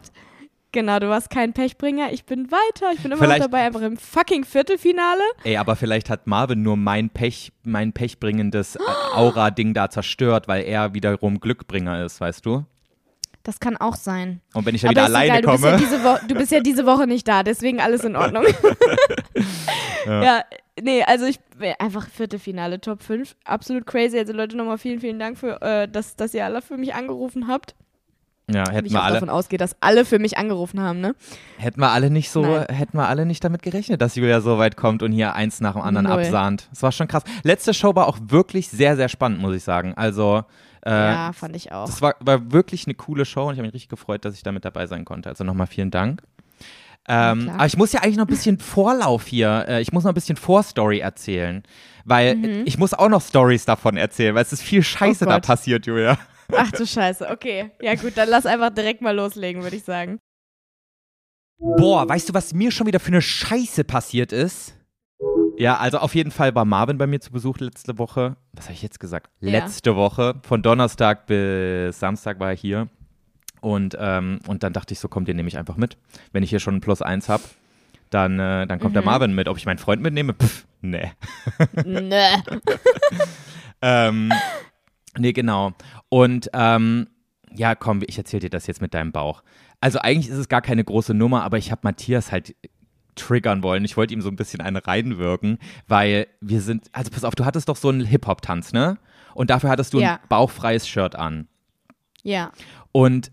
Genau, du warst kein Pechbringer. Ich bin weiter. Ich bin immer noch dabei, einfach im fucking Viertelfinale. Ey, aber vielleicht hat Marvin nur mein Pech, mein pechbringendes äh, Aura-Ding da zerstört, weil er wiederum Glückbringer ist, weißt du? Das kann auch sein. Und wenn ich ja wieder alleine egal, du bist, ja komme. du bist ja diese Woche nicht da, deswegen alles in Ordnung. ja. nee, also ich einfach Viertelfinale, Top 5. Absolut crazy. Also Leute, nochmal vielen, vielen Dank für, äh, dass, dass ihr alle für mich angerufen habt. Ja, hätten wir alle, davon ausgehe, dass alle für mich angerufen haben, ne? hätten wir alle nicht so, Nein. hätten wir alle nicht damit gerechnet, dass Julia so weit kommt und hier eins nach dem anderen Null. absahnt. Das war schon krass. Letzte Show war auch wirklich sehr, sehr spannend, muss ich sagen. Also, äh, ja, fand ich auch. Das war, war wirklich eine coole Show und ich habe mich richtig gefreut, dass ich da mit dabei sein konnte. Also nochmal vielen Dank. Ähm, klar. aber ich muss ja eigentlich noch ein bisschen Vorlauf hier, äh, ich muss noch ein bisschen Vorstory erzählen, weil Mhm. ich muss auch noch Stories davon erzählen, weil es ist viel Scheiße da Oh Gott. passiert, Julia. Ach du Scheiße, okay. Ja gut, dann lass einfach direkt mal loslegen, würde ich sagen. Boah, weißt du, was mir schon wieder für eine Scheiße passiert ist? Ja, also auf jeden Fall war Marvin bei mir zu Besuch letzte Woche. Was habe ich jetzt gesagt? Ja. Letzte Woche. Von Donnerstag bis Samstag war er hier. Und, ähm, und dann dachte ich so, komm, den nehme ich einfach mit. Wenn ich hier schon ein Plus eins habe, dann, äh, dann kommt der Marvin mit. Ob ich meinen Freund mitnehme? Pff, nee. Nö. ähm, nee, genau. Und ähm, ja, komm, ich erzähle dir das jetzt mit deinem Bauch. Also eigentlich ist es gar keine große Nummer, aber ich habe Matthias halt triggern wollen. Ich wollte ihm so ein bisschen eine reinwirken, weil wir sind, also pass auf, du hattest doch so einen Hip-Hop-Tanz, ne? Und dafür hattest du Ja. ein bauchfreies Shirt an. Ja. Und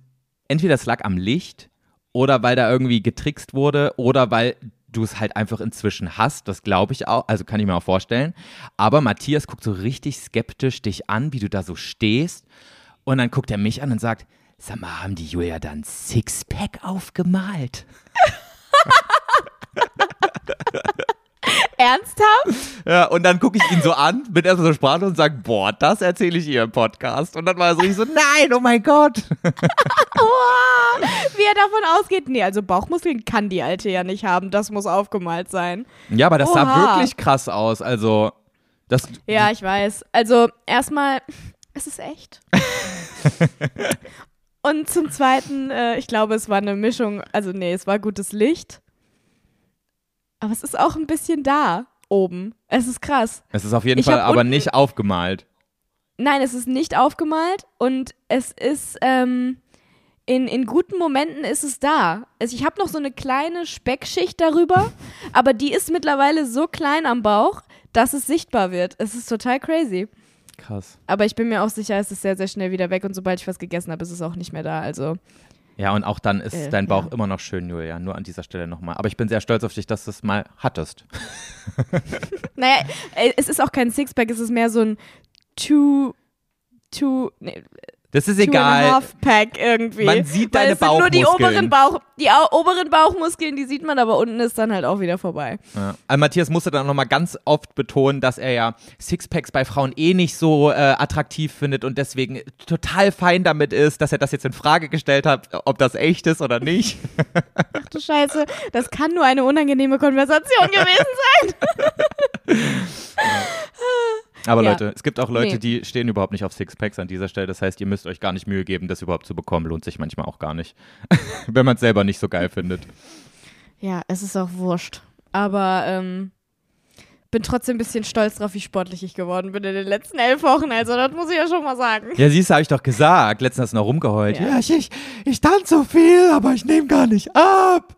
entweder es lag am Licht oder weil da irgendwie getrickst wurde oder weil du es halt einfach inzwischen hast, das glaube ich auch, also kann ich mir auch vorstellen. Aber Matthias guckt so richtig skeptisch dich an, wie du da so stehst. Und dann guckt er mich an und sagt, sag mal, haben die Julia dann Sixpack aufgemalt? Ernsthaft? Ja, und dann gucke ich ihn so an, bin erstmal so sprachlos und sage, boah, das erzähle ich ihr im Podcast. Und dann war er so richtig so, nein, oh mein Gott. Oha, wie er davon ausgeht. Nee, also Bauchmuskeln kann die Alte ja nicht haben. Das muss aufgemalt sein. Ja, aber das sah Oha. wirklich krass aus. Also, das, Ja, ich weiß. Also erstmal, es ist echt. Und zum Zweiten, äh, ich glaube, es war eine Mischung. Also nee, es war gutes Licht. Aber es ist auch ein bisschen da oben. Es ist krass. Es ist auf jeden Ich Fall aber nicht aufgemalt. Nein, es ist nicht aufgemalt und es ist ähm, in, in guten Momenten ist es da. Also ich habe noch so eine kleine Speckschicht darüber, aber die ist mittlerweile so klein am Bauch, dass es sichtbar wird. Es ist total crazy. Krass. Aber ich bin mir auch sicher, es ist sehr, sehr schnell wieder weg und sobald ich was gegessen habe, ist es auch nicht mehr da. Also Ja, und auch dann ist Äh, dein Bauch ja. immer noch schön, Julia. Nur an dieser Stelle nochmal. Aber ich bin sehr stolz auf dich, dass du es mal hattest. Naja, äh, es ist auch kein Sixpack, es ist mehr so ein Two, Two, nee, Das ist egal. half Pack irgendwie. Man sieht Weil deine es sind nur die Bauchmuskeln. oberen Bauch, die oberen Bauchmuskeln, die sieht man, aber unten ist dann halt auch wieder vorbei. Ja. Also Matthias musste dann nochmal ganz oft betonen, dass er ja Sixpacks bei Frauen eh nicht so äh, attraktiv findet und deswegen total fein damit ist, dass er das jetzt in Frage gestellt hat, ob das echt ist oder nicht. Ach du Scheiße, das kann nur eine unangenehme Konversation gewesen sein. Aber Ja. Leute, es gibt auch Leute, Nee. die stehen überhaupt nicht auf Sixpacks an dieser Stelle. Das heißt, ihr müsst euch gar nicht Mühe geben, das überhaupt zu bekommen. Lohnt sich manchmal auch gar nicht. Wenn man es selber nicht so geil findet. Ja, es ist auch wurscht. Aber ähm, bin trotzdem ein bisschen stolz drauf, wie sportlich ich geworden bin in den letzten elf Wochen. Also, das muss ich ja schon mal sagen. Ja, siehst du, habe ich doch gesagt. Letztens hast du noch rumgeheult. Ja. Ja, ich, ich, ich tanze so viel, aber ich nehme gar nicht ab.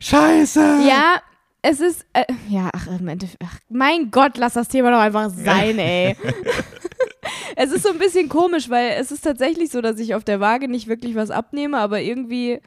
Scheiße. Ja, es ist, äh, ja, ach, im Endeffekt, ach, mein Gott, lass das Thema doch einfach sein, ey. es ist so ein bisschen komisch, weil es ist tatsächlich so, dass ich auf der Waage nicht wirklich was abnehme, aber irgendwie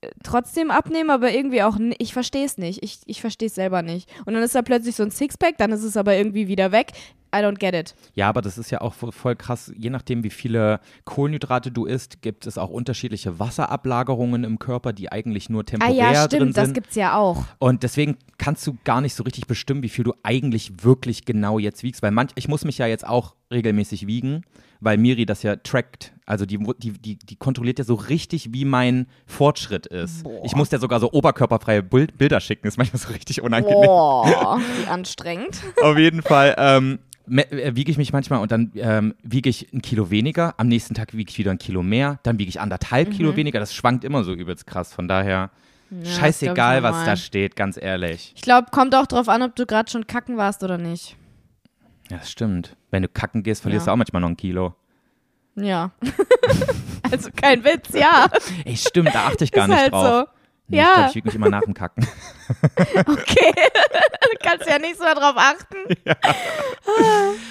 äh, trotzdem abnehme, aber irgendwie auch, ich verstehe es nicht. Ich, ich verstehe es selber nicht. Und dann ist da plötzlich so ein Sixpack, dann ist es aber irgendwie wieder weg. I don't get it. Ja, aber das ist ja auch vo- voll krass. Je nachdem, wie viele Kohlenhydrate du isst, gibt es auch unterschiedliche Wasserablagerungen im Körper, die eigentlich nur Ah temporär ja, drin stimmt, das sind. gibt's ja auch. Und deswegen kannst du gar nicht so richtig bestimmen, wie viel du eigentlich wirklich genau jetzt wiegst. Weil manch, ich muss mich ja jetzt auch regelmäßig wiegen, weil Miri das ja trackt. Also die, die, die, die kontrolliert ja so richtig, wie mein Fortschritt ist. Boah. Ich muss ja sogar so oberkörperfreie Bild, Bilder schicken. ist manchmal so richtig unangenehm. Boah, wie anstrengend. Auf jeden Fall ähm, äh, wiege ich mich manchmal und dann ähm, wiege ich ein Kilo weniger. Am nächsten Tag wiege ich wieder ein Kilo mehr. Dann wiege ich anderthalb Kilo weniger. Das schwankt immer so übelst krass. Von daher Mhm. das scheißegal, was da steht, ganz ehrlich. Ich glaube, kommt auch drauf an, ob du gerade schon kacken warst oder nicht. Ja, das stimmt. Wenn du kacken gehst, verlierst Ja. du auch manchmal noch ein Kilo. Ja. also kein Witz, ja. Ey, stimmt, da achte ich gar ist nicht halt drauf. so. Nee, Ja. Ich glaube, ich wiege mich immer nach dem Kacken. Okay. du kannst ja nicht so darauf achten. Ja.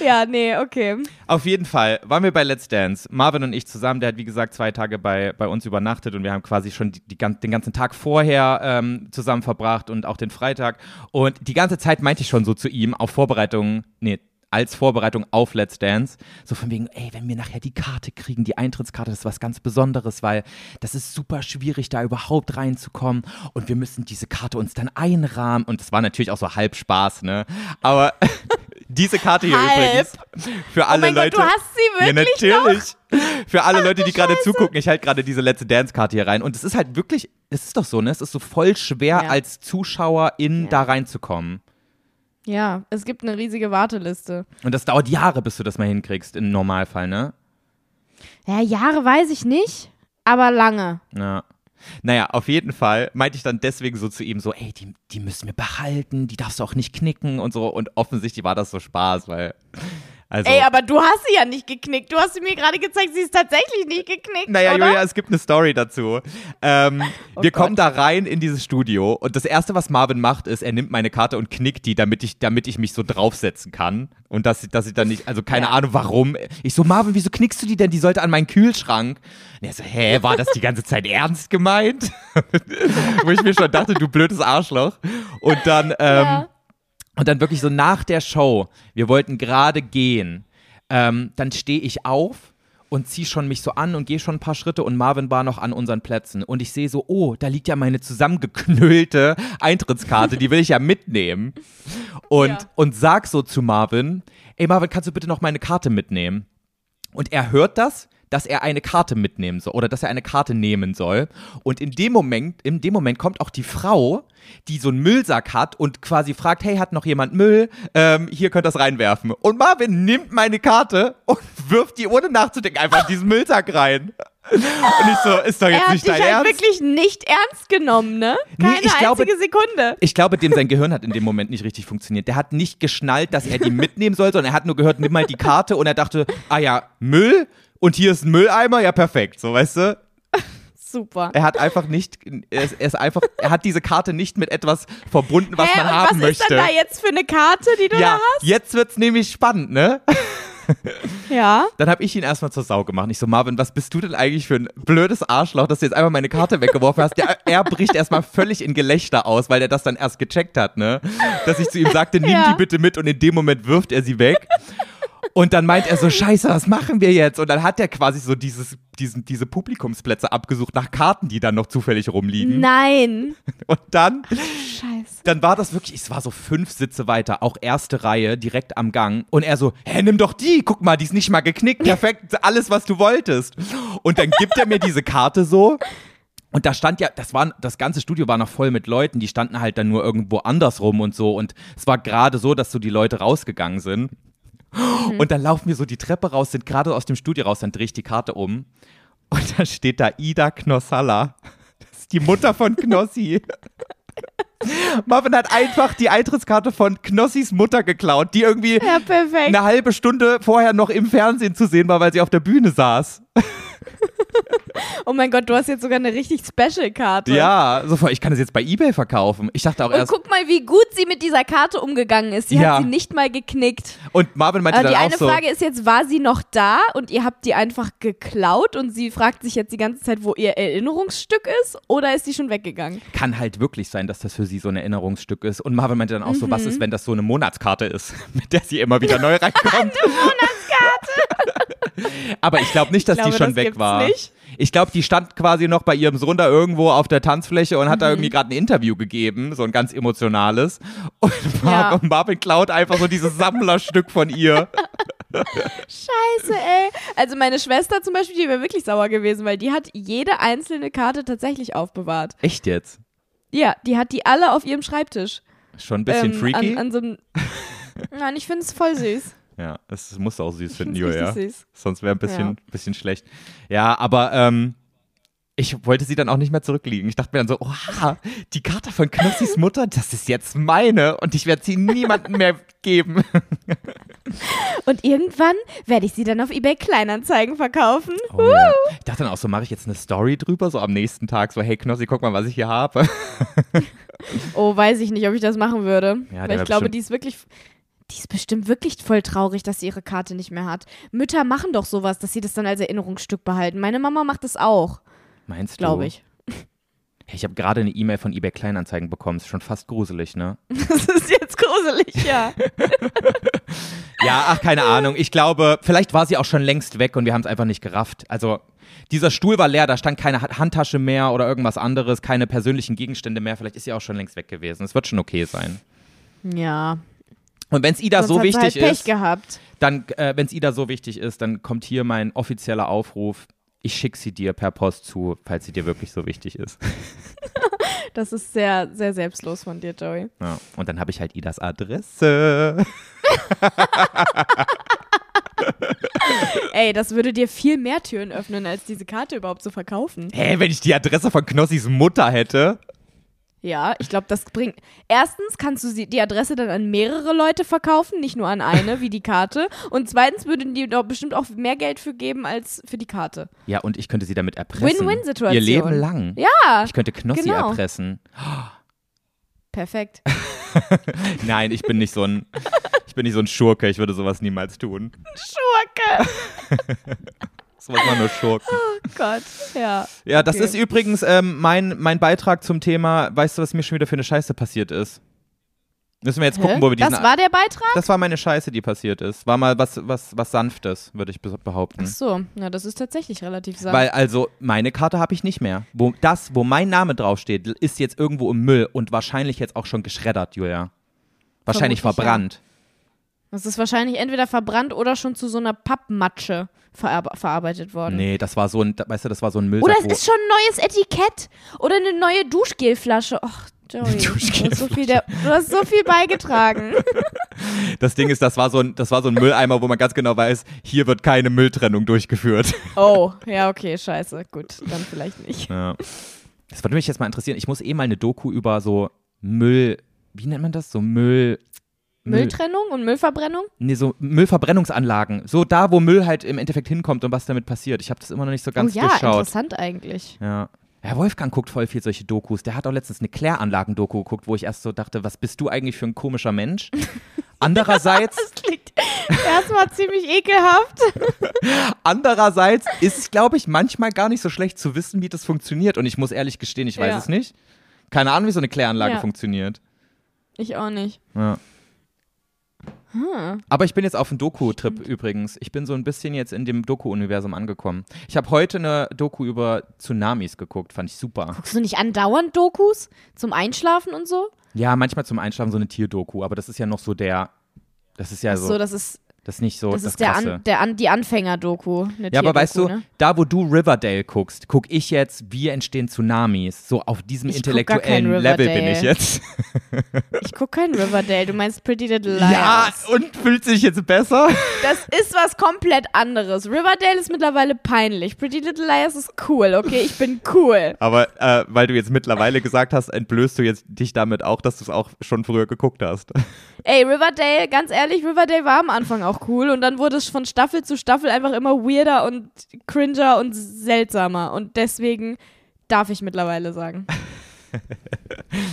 ja, nee, okay. Auf jeden Fall waren wir bei Let's Dance. Marvin und ich zusammen, der hat wie gesagt zwei Tage bei, bei uns übernachtet und wir haben quasi schon die, die, den ganzen Tag vorher ähm, zusammen verbracht und auch den Freitag. Und die ganze Zeit meinte ich schon so zu ihm auf Vorbereitung, nee, als Vorbereitung auf Let's Dance, so von wegen, ey, wenn wir nachher die Karte kriegen, die Eintrittskarte, das ist was ganz Besonderes, weil das ist super schwierig, da überhaupt reinzukommen und wir müssen diese Karte uns dann einrahmen und das war natürlich auch so halb Spaß, ne? Aber diese Karte hier Halb? übrigens für Oh alle mein Leute. Gott, du hast sie Ja, wirklich natürlich. Für alle Leute, die gerade zugucken, ich halte gerade diese letzte Dance-Karte hier rein. Und es ist halt wirklich, es ist doch so, ne? Es ist so voll schwer, Ja. als Zuschauerin Ja. da reinzukommen. Ja, es gibt eine riesige Warteliste. Und das dauert Jahre, bis du das mal hinkriegst, im Normalfall, ne? Ja, Jahre weiß ich nicht, aber lange. Ja. Naja, auf jeden Fall meinte ich dann deswegen so zu ihm so, ey, die, die müssen wir behalten, die darfst du auch nicht knicken und so. Und offensichtlich war das so Spaß, weil, also. Ey, aber du hast sie ja nicht geknickt. Du hast sie mir gerade gezeigt, sie ist tatsächlich nicht geknickt. Naja, oder? Julia, es gibt eine Story dazu. Ähm, Oh wir Gott. kommen da rein in dieses Studio und das erste, was Marvin macht, ist, er nimmt meine Karte und knickt die, damit ich, damit ich mich so draufsetzen kann. Und dass, ich- dass ich dann nicht, also keine Ja. Ahnung warum. Ich so, Marvin, wieso knickst du die denn? Die sollte an meinen Kühlschrank. Und er so, hä, war das die ganze Zeit ernst gemeint? Wo ich mir schon dachte, du blödes Arschloch. Und dann, ähm, Ja. Und dann wirklich so nach der Show, wir wollten gerade gehen, ähm, dann stehe ich auf und ziehe schon mich so an und gehe schon ein paar Schritte und Marvin war noch an unseren Plätzen und ich sehe so, oh, da liegt ja meine zusammengeknüllte Eintrittskarte, die will ich ja mitnehmen und, Ja. und sag so zu Marvin, ey Marvin, kannst du bitte noch meine Karte mitnehmen? Und er hört das, dass er eine Karte mitnehmen soll oder dass er eine Karte nehmen soll. Und in dem Moment, in dem Moment kommt auch die Frau, die so einen Müllsack hat und quasi fragt, hey, hat noch jemand Müll? Ähm, hier könnt ihr das reinwerfen. Und Marvin nimmt meine Karte und wirft die ohne nachzudenken einfach in diesen Müllsack rein. Und ich so, ist doch Er jetzt hat nicht dein halt Ernst? wirklich nicht ernst genommen, ne? Nee, Keine ich glaube- einzige Sekunde. Ich glaube, dem sein Gehirn hat in dem Moment nicht richtig funktioniert. Der hat nicht geschnallt, dass er die mitnehmen soll, sondern er hat nur gehört, nimm mal die Karte und er dachte, ah ja, Müll und hier ist ein Mülleimer, ja perfekt, so weißt du? Super. Er hat einfach nicht, er ist, er ist einfach, er hat diese Karte nicht mit etwas verbunden, was Hä, man haben was möchte. ist denn da jetzt für eine Karte, die du ja, da hast? jetzt wird's nämlich spannend, ne? Ja. Dann habe ich ihn erstmal zur Sau gemacht. Ich so, Marvin, was bist du denn eigentlich für ein blödes Arschloch, dass du jetzt einfach meine Karte weggeworfen hast? Der, er bricht erstmal völlig in Gelächter aus, weil er das dann erst gecheckt hat, ne? Dass ich zu ihm sagte, nimm Ja. die bitte mit und in dem Moment wirft er sie weg. Und dann meint er so, scheiße, was machen wir jetzt? Und dann hat er quasi so dieses, diesen, diese Publikumsplätze abgesucht nach Karten, die dann noch zufällig rumliegen. Nein. Und dann Scheiße. dann war das wirklich, es war so fünf Sitze weiter, auch erste Reihe, direkt am Gang. Und er so, hä, nimm doch die, guck mal, die ist nicht mal geknickt, perfekt, alles, was du wolltest. Und dann gibt er mir diese Karte so. Und da stand ja, das war, das ganze Studio war noch voll mit Leuten, die standen halt dann nur irgendwo anders rum und so. Und es war gerade so, dass so die Leute rausgegangen sind. Mhm. Und dann laufen wir so die Treppe raus, sind gerade aus dem Studio raus, dann drehe ich die Karte um. Und da steht da Ida Knossalla. Das ist die Mutter von Knossi. Marvin hat einfach die Eintrittskarte von Knossis Mutter geklaut, die irgendwie Ja, eine halbe Stunde vorher noch im Fernsehen zu sehen war, weil sie auf der Bühne saß. Oh mein Gott, du hast jetzt sogar eine richtig Special-Karte. Ja, sofort, ich kann das jetzt bei Ebay verkaufen. Ich dachte auch Und erst. guck mal, wie gut sie mit dieser Karte umgegangen ist. Sie Ja. hat sie nicht mal geknickt. Und Marvin meinte Aber dann die auch eine so. Frage ist jetzt, war sie noch da und ihr habt die einfach geklaut und sie fragt sich jetzt die ganze Zeit, wo ihr Erinnerungsstück ist oder ist sie schon weggegangen? kann halt wirklich sein, dass das für sie so ein Erinnerungsstück ist. Und Marvin meinte dann auch so, was Mhm. ist, wenn das so eine Monatskarte ist, mit der sie immer wieder neu reinkommt. Aber ich glaube nicht, dass glaube, die schon das weg war. nicht. Ich glaube, die stand quasi noch bei ihrem Sohn da irgendwo auf der Tanzfläche und hat Mhm. da irgendwie gerade ein Interview gegeben, so ein ganz emotionales. Und Mar Ja. Marvin klaut einfach so dieses Sammlerstück von ihr. Scheiße, ey. Also meine Schwester zum Beispiel, die wäre wirklich sauer gewesen, weil die hat jede einzelne Karte tatsächlich aufbewahrt. Echt jetzt? Ja, die hat die alle auf ihrem Schreibtisch. Schon ein bisschen Ähm, freaky. An, an so einem Nein, ich finde es voll süß. Ja, es muss auch süß finden, Julia. richtig süß. Sonst wäre ein bisschen, Ja. bisschen schlecht. Ja, aber ähm, ich wollte sie dann auch nicht mehr zurücklegen. Ich dachte mir dann so, oha, die Karte von Knossis Mutter, das ist jetzt meine und ich werde sie niemandem mehr geben. Und irgendwann werde ich sie dann auf eBay Kleinanzeigen verkaufen. Oh, ja. Ich dachte dann auch so, mache ich jetzt eine Story drüber, so am nächsten Tag, so, hey Knossi, guck mal, was ich hier habe. Oh, weiß ich nicht, ob ich das machen würde. Ja, Weil ich glaube, die ist wirklich. Die ist bestimmt wirklich voll traurig, dass sie ihre Karte nicht mehr hat. Mütter machen doch sowas, dass sie das dann als Erinnerungsstück behalten. Meine Mama macht das auch, Meinst du? glaube ich. Hey, ich habe gerade eine E-Mail von eBay Kleinanzeigen bekommen, ist schon fast gruselig, ne? Das ist jetzt gruselig, ja. Ja, ach, keine Ahnung. Ich glaube, vielleicht war sie auch schon längst weg und wir haben es einfach nicht gerafft. Also, dieser Stuhl war leer, da stand keine Ha- Handtasche mehr oder irgendwas anderes, keine persönlichen Gegenstände mehr. Vielleicht ist sie auch schon längst weg gewesen. Es wird schon okay sein. Ja. Und wenn es Ida Sonst so wichtig halt ist, gehabt. dann, äh, wenn es Ida so wichtig ist, dann kommt hier mein offizieller Aufruf. Ich schicke sie dir per Post zu, falls sie dir wirklich so wichtig ist. Das ist sehr, sehr selbstlos von dir, Joey. Ja. Und dann habe ich halt Idas Adresse. Ey, das würde dir viel mehr Türen öffnen, als diese Karte überhaupt zu verkaufen. Hä, wenn ich die Adresse von Knossis Mutter hätte? Ja, ich glaube, das bringt. Erstens kannst du die Adresse dann an mehrere Leute verkaufen, nicht nur an eine, wie die Karte. Und zweitens würden die doch bestimmt auch mehr Geld für geben als für die Karte. Ja, und ich könnte sie damit erpressen. Win-win-Situation. Ihr Leben lang. Ja, Ich könnte Knossi genau. erpressen. perfekt. Nein, ich bin nicht so ein, ich bin nicht so ein Schurke. Ich würde sowas niemals tun. Schurke. Sowas mal nur Schurken. Oh Gott, ja. Ja, das Okay. ist übrigens ähm, mein, mein Beitrag zum Thema. Weißt du, was mir schon wieder für eine Scheiße passiert ist? Müssen wir jetzt gucken, Hä? wo wir diesen. Das war der Beitrag? das war meine Scheiße, die passiert ist. War mal was, was, was Sanftes, würde ich be- behaupten. Ach so, ja, das ist tatsächlich relativ sanft. Weil also meine Karte habe ich nicht mehr. Wo das, wo mein Name draufsteht, ist jetzt irgendwo im Müll und wahrscheinlich jetzt auch schon geschreddert, Julia. Wahrscheinlich Vermutlich, verbrannt. Das ist wahrscheinlich entweder verbrannt oder schon zu so einer Pappmatsche verarbe verarbeitet worden. Nee, das war so ein, weißt du, das war so ein Müllsack. Oder es ist schon ein neues Etikett oder eine neue Duschgelflasche. Och, Joey, du hast, so viel der, du hast so viel beigetragen. das Ding ist, das war so ein, das war so ein Mülleimer, wo man ganz genau weiß, hier wird keine Mülltrennung durchgeführt. Oh, ja, okay, scheiße. Gut, dann vielleicht nicht. Ja. Das würde mich jetzt mal interessieren. Ich muss eh mal eine Doku über so Müll, wie nennt man das? So Müll. Müll- Mülltrennung und Müllverbrennung? Nee, so Müllverbrennungsanlagen. So da, wo Müll halt im Endeffekt hinkommt und was damit passiert. Ich habe das immer noch nicht so ganz oh ja, durchschaut. interessant eigentlich. Ja. Ja, Wolfgang guckt voll viel solche Dokus. Der hat auch letztens eine Kläranlagen-Doku geguckt, wo ich erst so dachte, was bist du eigentlich für ein komischer Mensch? Andererseits, Das klingt erstmal ziemlich ekelhaft. andererseits ist es, glaube ich, manchmal gar nicht so schlecht zu wissen, wie das funktioniert. Und ich muss ehrlich gestehen, ich weiß Ja. es nicht. Keine Ahnung, wie so eine Kläranlage Ja. funktioniert. Ich auch nicht. Ja. Hm. Aber ich bin jetzt auf einem Doku-Trip übrigens. Ich bin so ein bisschen jetzt in dem Doku-Universum angekommen. Ich habe heute eine Doku über Tsunamis geguckt, fand ich super. Guckst du nicht andauernd Dokus zum Einschlafen und so? Ja, manchmal zum Einschlafen so eine Tierdoku, aber das ist ja noch so der, das ist ja Ach so, so, das ist Das ist nicht so Das das, ist der. An, der An, die Anfänger-Doku. ja, aber weißt du, ne? da wo du Riverdale guckst, guck ich jetzt, wie entstehen Tsunamis. So auf diesem Ich intellektuellen Level bin ich jetzt. Ich gucke kein Riverdale, du meinst Pretty Little Liars. Ja, und fühlt sich jetzt besser? Das ist was komplett anderes. Riverdale ist mittlerweile peinlich. Pretty Little Liars ist cool, okay? Ich bin cool. Aber äh, weil du jetzt mittlerweile gesagt hast, entblößt du jetzt dich damit auch, dass du es auch schon früher geguckt hast. Ey, Riverdale, ganz ehrlich, Riverdale war am Anfang auch cool und dann wurde es von Staffel zu Staffel einfach immer weirder und cringer und seltsamer. Und deswegen darf ich mittlerweile sagen.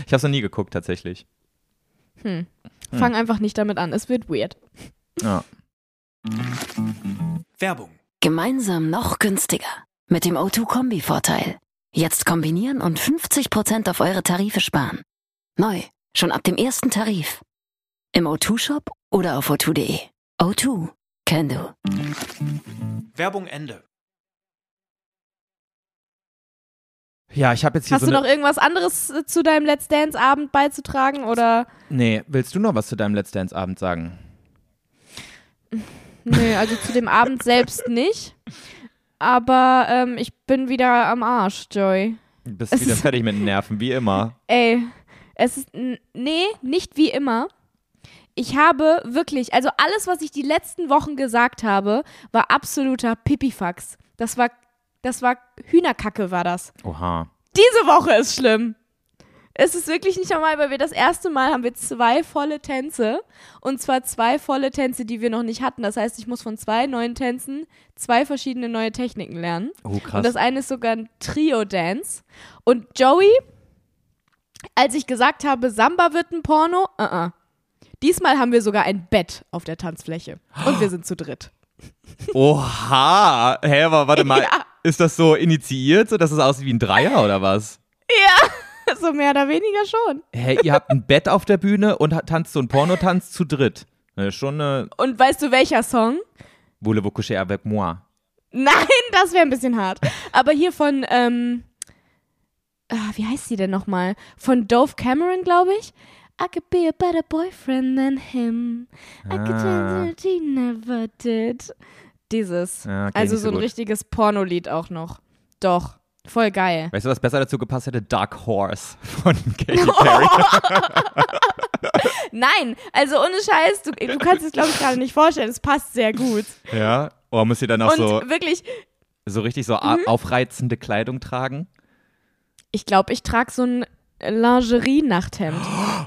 Ich habe es noch nie geguckt, tatsächlich. Hm. Fang einfach nicht damit an. Es wird weird. Ja. Werbung. Gemeinsam noch günstiger. Mit dem O2-Kombi-Vorteil. Jetzt kombinieren und 50% auf eure Tarife sparen. Neu, schon ab dem ersten Tarif. Im O2-Shop oder auf o2.de. O2, can do. Werbung Ende. Ja, ich habe jetzt hier Hast so du noch irgendwas anderes äh, zu deinem Let's Dance-Abend beizutragen oder? nee, willst du noch was zu deinem Let's Dance Abend sagen? Nee, also zu dem Abend selbst nicht. Aber ähm, ich bin wieder am Arsch, Joy. Du bist Es wieder fertig mit den Nerven, wie immer. Ey, es ist. Nee, nicht wie immer. Ich habe wirklich, also alles, was ich die letzten Wochen gesagt habe, war absoluter Pipifax. Das war, das war Hühnerkacke, war das. Oha. Diese Woche ist schlimm. Es ist wirklich nicht normal, weil wir das erste Mal haben wir zwei volle Tänze. Und zwar zwei volle Tänze, die wir noch nicht hatten. Das heißt, ich muss von zwei neuen Tänzen zwei verschiedene neue Techniken lernen. Oh, krass. Und das eine ist sogar ein Trio-Dance. Und Joey, als ich gesagt habe, Samba wird ein Porno, uh -uh. Diesmal haben wir sogar ein Bett auf der Tanzfläche. Und wir sind zu dritt. Oha. Hä, aber warte mal. Ja. Ist das so initiiert, so dass es aussieht wie ein Dreier oder was? So mehr oder weniger schon. Hä, ihr habt ein Bett auf der Bühne und tanzt so einen Pornotanz zu dritt. Das ist schon eine Und weißt du, welcher Song? Voulez-vous coucher avec moi? Nein, das wäre ein bisschen hart. Aber hier von, ähm, ah, wie heißt sie denn nochmal? Von Dove Cameron, glaube ich. I could be a better boyfriend than him. I could Ah. change what he never did. Dieses. Ja, okay, also so so ein richtiges Pornolied auch noch. Doch. Voll geil. Weißt du, was besser dazu gepasst hätte? Dark Horse von Katy Perry. Nein, also ohne Scheiß, du, du kannst es, glaube ich, gerade nicht vorstellen. Es passt sehr gut. ja. Oh, muss sie dann auch Und so, wirklich, so richtig so Mhm. aufreizende Kleidung tragen? ich glaube, ich trage so ein Lingerie-Nachthemd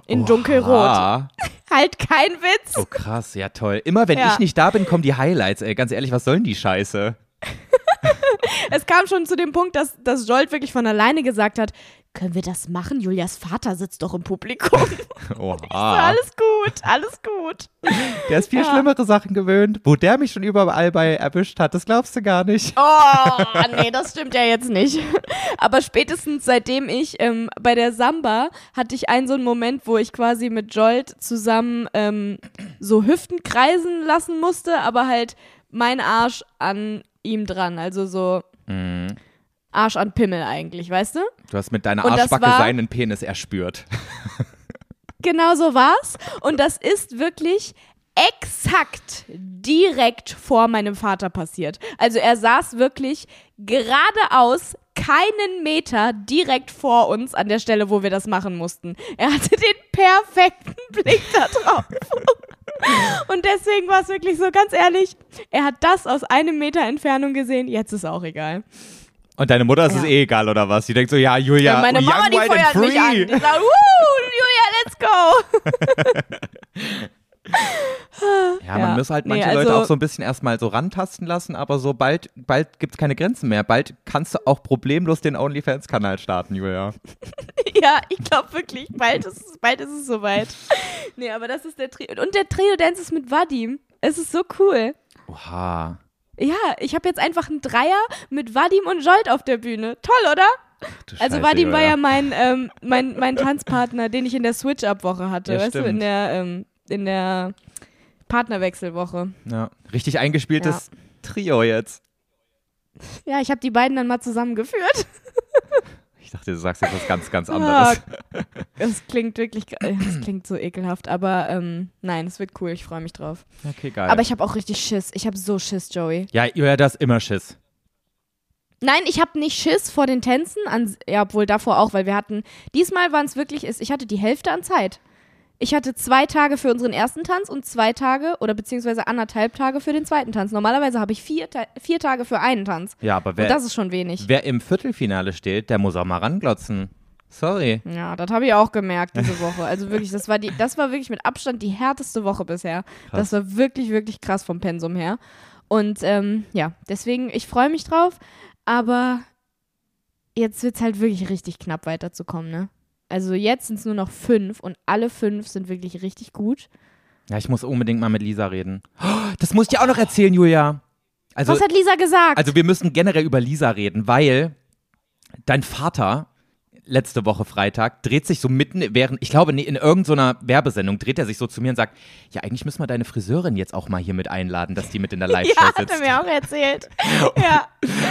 in dunkelrot. Oha. Halt kein Witz. Oh krass, ja toll. Immer wenn Ja. ich nicht da bin, kommen die Highlights, ey. Ganz ehrlich, was sollen die Scheiße? Es kam schon zu dem Punkt, dass, dass Jolt wirklich von alleine gesagt hat, können wir das machen? Julias Vater sitzt doch im Publikum. Oha. alles gut, alles gut. Der ist viel Ja. schlimmere Sachen gewöhnt. Wo der mich schon überall bei erwischt hat, das glaubst du gar nicht. Oh, nee, das stimmt ja jetzt nicht. Aber spätestens seitdem ich ähm, bei der Samba hatte ich einen so einen Moment, wo ich quasi mit Jolt zusammen ähm, so Hüften kreisen lassen musste, aber halt mein Arsch an ihm dran. Also so Mhm. Arsch an Pimmel eigentlich, weißt du? Du hast mit deiner Und Arschbacke war- seinen Penis erspürt. Genau so war's. Und das ist wirklich exakt direkt vor meinem Vater passiert. Also er saß wirklich geradeaus keinen Meter direkt vor uns an der Stelle, wo wir das machen mussten. Er hatte den perfekten Blick da drauf. Und deswegen war es wirklich so, ganz ehrlich, er hat das aus einem Meter Entfernung gesehen, jetzt ist auch egal. Und deine Mutter ist es Ja. eh egal, oder was? Die denkt so, ja, Julia, Ja, meine young, Mama, die white and feuert mich free. an. Die sagt, Julia, let's go. Ja, man Ja. muss halt Nee, manche Leute also- auch so ein bisschen erstmal so rantasten lassen, aber so bald, bald gibt es keine Grenzen mehr. Bald kannst du auch problemlos den OnlyFans-Kanal starten, Julia. Ja, ich glaube wirklich, bald ist, es- bald ist es soweit. Nee, aber das ist der Trio. Und der Trio-Dance ist mit Vadim. Es ist so cool. Oha. Ja, ich habe jetzt einfach einen Dreier mit Vadim und Jolt auf der Bühne. Toll, oder? Also Scheiße, Vadim war Julia. ja mein, ähm, mein, mein Tanzpartner, den ich in der Switch-Up-Woche hatte. Ja, weißt du, in stimmt. der, ähm, in der Partnerwechselwoche. Ja, richtig eingespieltes Trio jetzt. Ja, ich habe die beiden dann mal zusammengeführt. Ich dachte, du sagst jetzt was ganz, ganz anderes. Es klingt wirklich, es klingt so ekelhaft, aber ähm, nein, es wird cool, ich freue mich drauf. Okay, geil. Aber ich habe auch richtig Schiss. Ich habe so Schiss, Joey. ja, Julia, das ist immer Schiss. Nein, ich habe nicht Schiss vor den Tänzen, an, ja, obwohl davor auch, weil wir hatten, diesmal waren es wirklich, ist- ich hatte die Hälfte an Zeit. Ich hatte zwei Tage für unseren ersten Tanz und zwei Tage oder beziehungsweise anderthalb Tage für den zweiten Tanz. Normalerweise habe ich vier, vier Tage für einen Tanz. Ja, aber Und wer, das ist schon wenig. wer im Viertelfinale steht, der muss auch mal ranglotzen. Sorry. Ja, das habe ich auch gemerkt diese Woche. Also wirklich, das war die, das war wirklich mit Abstand die härteste Woche bisher. Das war wirklich, wirklich krass vom Pensum her. Und ähm, ja, deswegen, ich freue mich drauf, aber jetzt wird es halt wirklich richtig knapp weiterzukommen, ne? Also jetzt sind es nur noch fünf und alle fünf sind wirklich richtig gut. Ja, ich muss unbedingt mal mit Lisa reden. Oh, Das muss ich dir auch noch erzählen, Julia. Also, Was hat Lisa gesagt? also wir müssen generell über Lisa reden, weil dein Vater letzte Woche Freitag dreht sich so mitten während, ich glaube, in irgendeiner Werbesendung dreht er sich so zu mir und sagt, ja, eigentlich müssen wir deine Friseurin jetzt auch mal hier mit einladen, dass die mit in der Live-Show ja, hat er sitzt. mir auch erzählt. ja.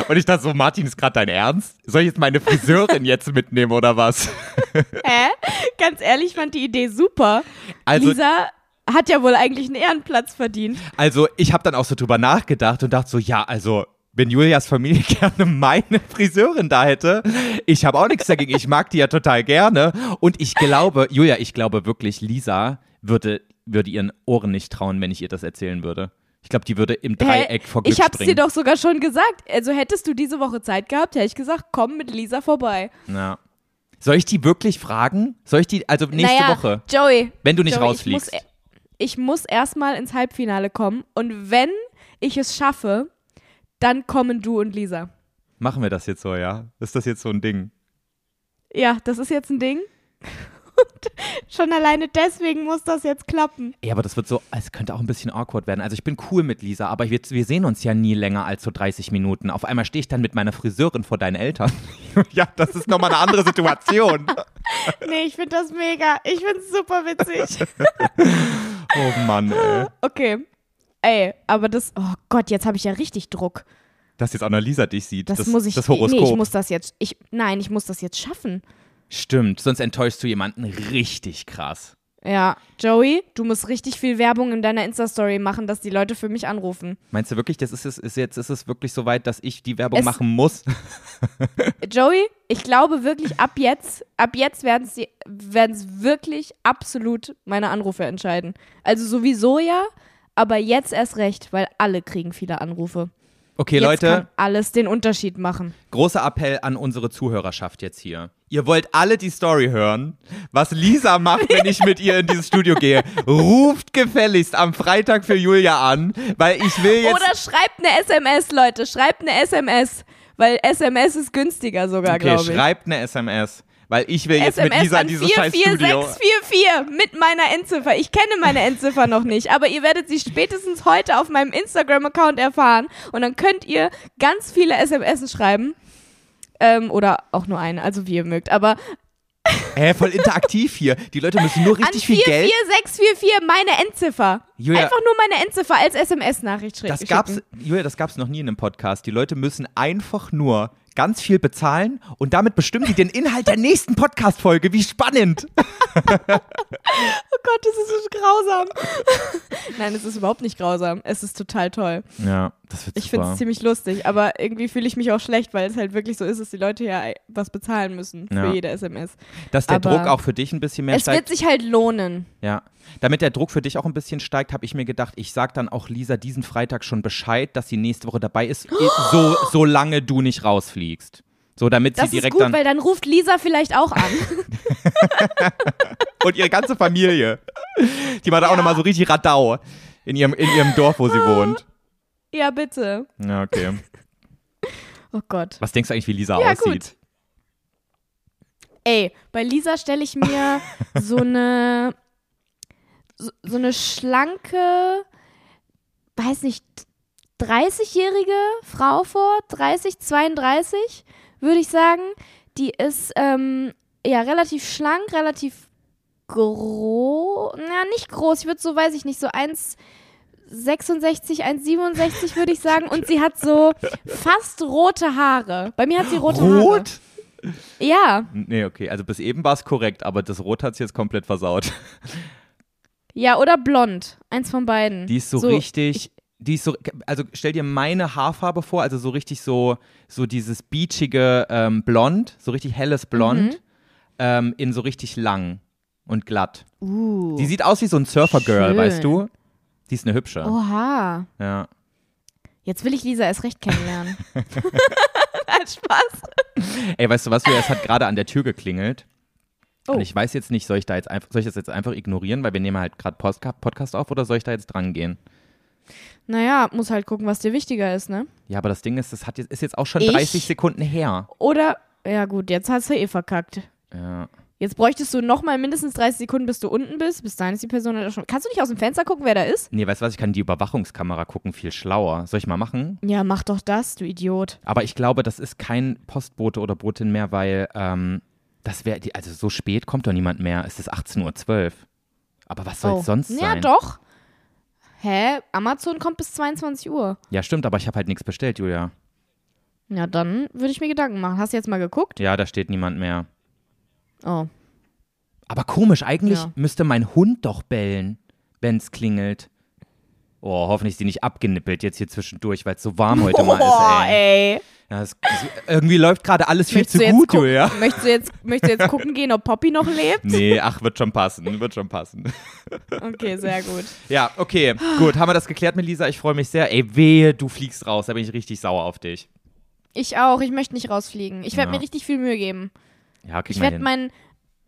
Und ich dachte so, Martin, ist gerade dein Ernst? Soll ich jetzt meine Friseurin jetzt mitnehmen oder was? Hä? Ganz ehrlich, ich fand die Idee super. Also, Lisa hat ja wohl eigentlich einen Ehrenplatz verdient. also ich habe dann auch so drüber nachgedacht und dachte so, ja, also wenn Julias Familie gerne meine Friseurin da hätte, ich habe auch nichts dagegen. Ich mag die ja total gerne. Und ich glaube, Julia, ich glaube wirklich, Lisa würde, würde ihren Ohren nicht trauen, wenn ich ihr das erzählen würde. Ich glaube, die würde im Dreieck vor Glück ich hab's dir springen. doch sogar schon gesagt. Also hättest du diese Woche Zeit gehabt, hätte ich gesagt, komm mit Lisa vorbei. Ja. Soll ich die wirklich fragen? Soll ich die, also nächste naja, Woche, Joey. wenn du nicht Joey, rausfliegst? Ich muss, ich muss erstmal ins Halbfinale kommen und wenn ich es schaffe, dann kommen du und Lisa. Machen wir das jetzt so, ja? Ist das jetzt so ein Ding? Ja, das ist jetzt ein Ding. Und schon alleine deswegen muss das jetzt klappen. Ja, aber das wird so, es könnte auch ein bisschen awkward werden. Also ich bin cool mit Lisa, aber wir, wir sehen uns ja nie länger als so 30 Minuten. Auf einmal stehe ich dann mit meiner Friseurin vor deinen Eltern. ja, das ist nochmal eine andere Situation. Nee, ich finde das mega. Ich finde es super witzig. Oh Mann, ey. Okay. Ey, aber das, oh Gott, jetzt habe ich ja richtig Druck. Dass jetzt auch noch Lisa dich sieht. Das, das muss ich. Das Horoskop. Nee, ich muss das jetzt. Ich, nein, ich muss das jetzt schaffen. Stimmt, sonst enttäuschst du jemanden richtig krass. Ja, Joey, du musst richtig viel Werbung in deiner Insta-Story machen, dass die Leute für mich anrufen. Meinst du wirklich, das ist, es, ist jetzt ist es wirklich so weit, dass ich die Werbung Es- machen muss? Joey, ich glaube wirklich, ab jetzt, ab jetzt werden es wirklich absolut meine Anrufe entscheiden. Also sowieso ja, aber jetzt erst recht, weil alle kriegen viele Anrufe. Okay, jetzt Leute, kann alles den Unterschied machen. großer Appell an unsere Zuhörerschaft jetzt hier. Ihr wollt alle die Story hören, was Lisa macht, wenn ich mit ihr in dieses Studio gehe. Ruft gefälligst am Freitag für Julia an, weil ich will jetzt. Oder schreibt eine SMS, Leute, schreibt eine SMS, weil SMS ist günstiger sogar, okay, glaube ich. schreibt eine SMS, weil ich will jetzt mit SMS Lisa an in dieses scheiß Studio. 44644 mit meiner Endziffer. Ich kenne meine Endziffer noch nicht, aber ihr werdet sie spätestens heute auf meinem Instagram-Account erfahren und dann könnt ihr ganz viele SMS schreiben. Ähm, oder auch nur eine, also wie ihr mögt. Aber Hä, voll interaktiv hier. Die Leute müssen nur an richtig viel Geld. 44644 meine Endziffer. Julia- Einfach nur meine Endziffer als SMS-Nachricht schreiben. Das gab's, Julia, das gab's noch nie in einem Podcast. Die Leute müssen einfach nur ganz viel bezahlen und damit bestimmen die den Inhalt der nächsten Podcast-Folge. Wie spannend! Oh Gott, das ist so grausam. Nein, es ist überhaupt nicht grausam. Es ist total toll. Ja, das wird Ich finde es ziemlich lustig, aber irgendwie fühle ich mich auch schlecht, weil es halt wirklich so ist, dass die Leute ja was bezahlen müssen für Ja. jede SMS. Dass der aber Druck auch für dich ein bisschen mehr es wird steigt. sich halt lohnen. Ja. Damit der Druck für dich auch ein bisschen steigt, habe ich mir gedacht, ich sag dann auch Lisa diesen Freitag schon Bescheid, dass sie nächste Woche dabei ist, so, solange du nicht rausfliegst. So, damit Das sie ist direkt gut, dann. weil dann ruft Lisa vielleicht auch an. Und ihre ganze Familie. Die macht auch Ja. nochmal so richtig Radau in ihrem, in ihrem Dorf, wo sie wohnt. ja, bitte. Ja, okay. Oh Gott. Was denkst du eigentlich, wie Lisa Ja, aussieht? gut. Ey, bei Lisa stelle ich mir so eine so, so eine schlanke, weiß nicht, 30-jährige Frau vor, 30, 32, würde ich sagen. Die ist ähm, ja relativ schlank, relativ groß, na nicht groß, ich würde so, weiß ich nicht, so 1,66, 1,67 würde ich sagen. Und sie hat so fast rote Haare. Bei mir hat sie rote Haare. Rot? Ja, Nee, okay, also bis eben war es korrekt, aber das Rot hat es jetzt komplett versaut. ja, oder blond. Eins von beiden. Die ist so, richtig, die ist so, also stell dir meine Haarfarbe vor, also so richtig so, so dieses beachige ähm, Blond, so richtig helles Blond, Mhm. ähm, in so richtig lang und glatt. Uh. Die sieht aus wie so ein Surfer-Girl, weißt du? Die ist eine hübsche. Oha. Ja. Jetzt will ich Lisa erst recht kennenlernen. Nein, Spaß. Ey, weißt du was, es hat gerade an der Tür geklingelt. Oh. Und ich weiß jetzt nicht, soll ich da jetzt einfach, soll ich das jetzt einfach ignorieren, weil wir nehmen halt gerade Podcast auf oder soll ich da jetzt dran gehen? Naja, muss halt gucken, was dir wichtiger ist, ne? Ja, aber das Ding ist, das hat jetzt, ist jetzt auch schon Ich? 30 Sekunden her. Oder, ja gut, jetzt hast du eh verkackt. Ja. Jetzt bräuchtest du nochmal mindestens 30 Sekunden, bis du unten bist. Bis dahin ist die Person halt auch schon. Kannst du nicht aus dem Fenster gucken, wer da ist? Nee, weißt du was, ich kann die Überwachungskamera gucken, viel schlauer. Soll ich mal machen? Ja, mach doch das, du Idiot. Aber ich glaube, das ist kein Postbote oder Botin mehr, weil ähm, das wäre, also so spät kommt doch niemand mehr. Es ist 18.12 Uhr. Aber was soll oh. es sonst ja, sein? doch. Hä? Amazon kommt bis 22 Uhr. Ja, stimmt, aber ich habe halt nichts bestellt, Julia. Ja, dann würde ich mir Gedanken machen. Hast du jetzt mal geguckt? Ja, da steht niemand mehr. Oh. Aber komisch, eigentlich Ja. müsste mein Hund doch bellen, wenn es klingelt. Oh, hoffentlich ist die nicht abgenippelt jetzt hier zwischendurch, weil es so warm heute mal oh, ist, ey. ey. Ja, es, irgendwie läuft gerade alles viel Möchtest zu du gut, gucken- Julia. Möchtest du, jetzt, möchtest du jetzt gucken gehen, ob Poppy noch lebt? Nee, ach, wird schon passen, wird schon passen. Okay, sehr gut. Ja, okay, gut, haben wir das geklärt mit Lisa? Ich freue mich sehr. Ey, wehe, du fliegst raus, da bin ich richtig sauer auf dich. Ich auch. Ich möchte nicht rausfliegen. Ich werde Ja. mir richtig viel Mühe geben. Ja, krieg Ich werde hin. mein,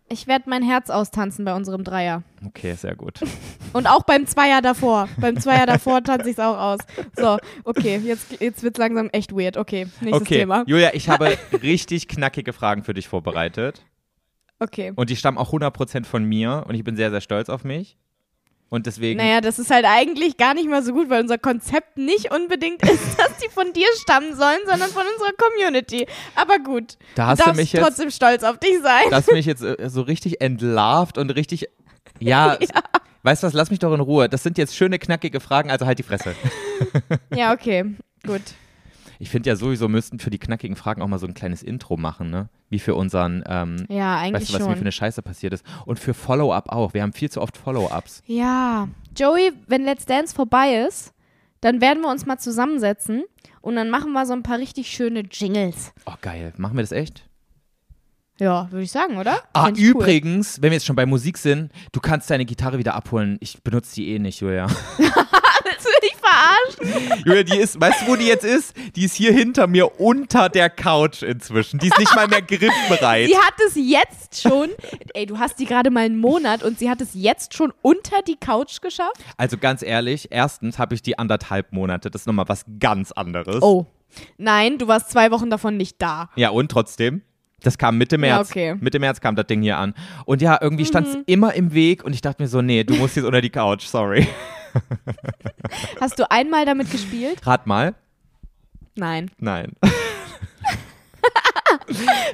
ich werd mein Herz austanzen bei unserem Dreier. Okay, sehr gut. Und auch beim Zweier davor. beim Zweier davor tanze ich es auch aus. So, okay, jetzt, jetzt wird es langsam echt weird. Okay, nächstes Okay, Thema. Julia, ich habe richtig knackige Fragen für dich vorbereitet. Okay. Und die stammen auch 100% von mir und ich bin sehr, sehr stolz auf mich. Und deswegen. Naja, das ist halt eigentlich gar nicht mal so gut, weil unser Konzept nicht unbedingt ist, dass die von dir stammen sollen, sondern von unserer Community. Aber gut, Da hast du du mich jetzt- trotzdem stolz auf dich sein. dass mich jetzt äh, so richtig entlarvt und richtig. Ja, weißt du was, lass mich doch in Ruhe. Das sind jetzt schöne, knackige Fragen, also halt die Fresse. Ja, okay, gut. Ich finde ja sowieso, müssten für die knackigen Fragen auch mal so ein kleines Intro machen, ne? Wie für unseren, ähm, Ja, eigentlich weißt du, was mir für schon. eine Scheiße passiert ist. Und für Follow-up auch. Wir haben viel zu oft Follow-ups. Ja, Joey, wenn Let's Dance vorbei ist, dann werden wir uns mal zusammensetzen und dann machen wir so ein paar richtig schöne Jingles. Oh, geil. Machen wir das echt? Ja, würde ich sagen, oder? Ah, ich cool. übrigens, wenn wir jetzt schon bei Musik sind, du kannst deine Gitarre wieder abholen. Ich benutze die eh nicht, Julia. Willst du dich verarschen? Julia, die ist, weißt du, wo die jetzt ist? Die ist hier hinter mir unter der Couch inzwischen. Die ist nicht mal mehr griffbereit. Sie hat es jetzt schon, ey, du hast die gerade mal einen Monat und sie hat es jetzt schon unter die Couch geschafft? Also ganz ehrlich, erstens habe ich die anderthalb Monate. Das ist nochmal was ganz anderes. Oh. Nein, du warst zwei Wochen davon nicht da. Ja, und trotzdem? Das kam Mitte März. okay. Mhm. Mitte März kam das Ding hier an. Und ja, irgendwie stand es immer im Weg und ich dachte mir so, nee, du musst jetzt unter die Couch, sorry. Hast du einmal damit gespielt? Rat mal. Nein. Nein.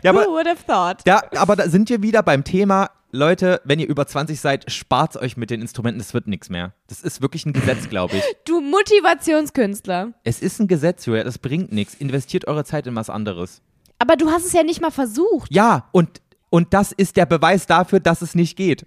ja, aber, Who would have thought? ja, aber da sind wir wieder beim Thema, Leute, wenn ihr über 20 seid, spart euch mit den Instrumenten, das wird nichts mehr. Das ist wirklich ein Gesetz, glaube ich. Du Motivationskünstler. Es ist ein Gesetz, Julia, das bringt nichts. Investiert eure Zeit in was anderes. Aber du hast es ja nicht mal versucht. Ja, und, und das ist der Beweis dafür, dass es nicht geht.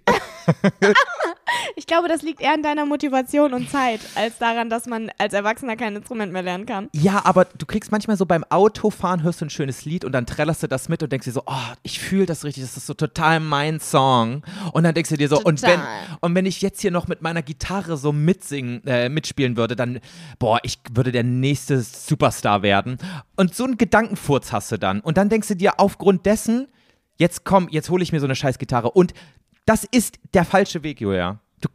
Ich glaube, das liegt eher an deiner Motivation und Zeit, als daran, dass man als Erwachsener kein Instrument mehr lernen kann. Ja, aber du kriegst manchmal so beim Autofahren, hörst du ein schönes Lied und dann trällerst du das mit und denkst dir so, oh, ich fühle das richtig, das ist so total mein Song. Und dann denkst du dir so, und wenn, und wenn ich jetzt hier noch mit meiner Gitarre so mitsingen, äh, mitspielen würde, dann, boah, ich würde der nächste Superstar werden. Und so einen Gedankenfurz hast du dann. Und dann denkst du dir, aufgrund dessen, jetzt komm, jetzt hole ich mir so eine scheiß Gitarre. Und das ist der falsche Weg, Julia. Du,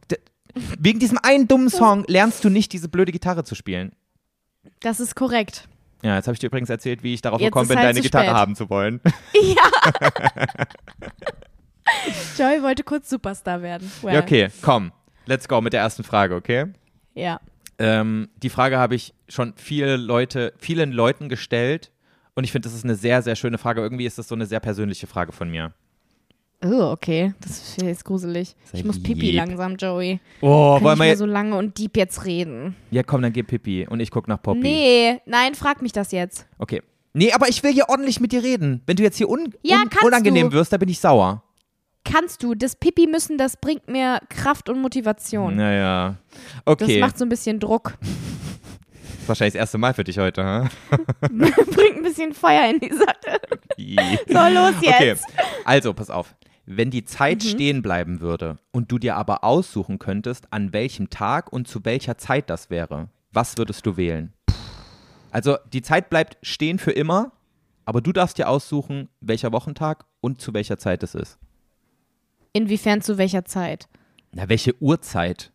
wegen diesem einen dummen Song lernst du nicht, diese blöde Gitarre zu spielen. Das ist korrekt. Ja, jetzt habe ich dir übrigens erzählt, wie ich darauf Jetzt gekommen bin, halt deine Gitarre spät. haben zu wollen. Joy wollte kurz Superstar werden. Well, Ja, okay, komm. Let's go mit der ersten Frage, okay? Ja. Ähm, die Frage habe ich schon viele Leute, vielen Leuten gestellt und ich finde, das ist eine sehr, sehr schöne Frage. Irgendwie ist das so eine sehr persönliche Frage von mir. Oh, okay. Das ist jetzt gruselig. Sei Ich muss pipi langsam, Joey. Oh, Kann wollen wir so lange und deep jetzt reden. Ja, komm, dann geh Pippi und ich guck nach Poppy. Nee, nein, frag mich das jetzt. Okay. Nee, aber ich will hier ordentlich mit dir reden. Wenn du jetzt hier un Ja, un unangenehm du. wirst, da bin ich sauer. Kannst du. Das Pipi müssen, das bringt mir Kraft und Motivation. Naja. Das Okay. macht so ein bisschen Druck. Wahrscheinlich das erste Mal für dich heute, ha? bringt ein bisschen Feuer in die Sache. So, los Okay, jetzt. also pass auf. Wenn die Zeit Mhm. stehen bleiben würde und du dir aber aussuchen könntest, an welchem Tag und zu welcher Zeit das wäre, was würdest du wählen? Also die Zeit bleibt stehen für immer, aber du darfst dir aussuchen, welcher Wochentag und zu welcher Zeit es ist. Inwiefern zu welcher Zeit? Na, welche Uhrzeit?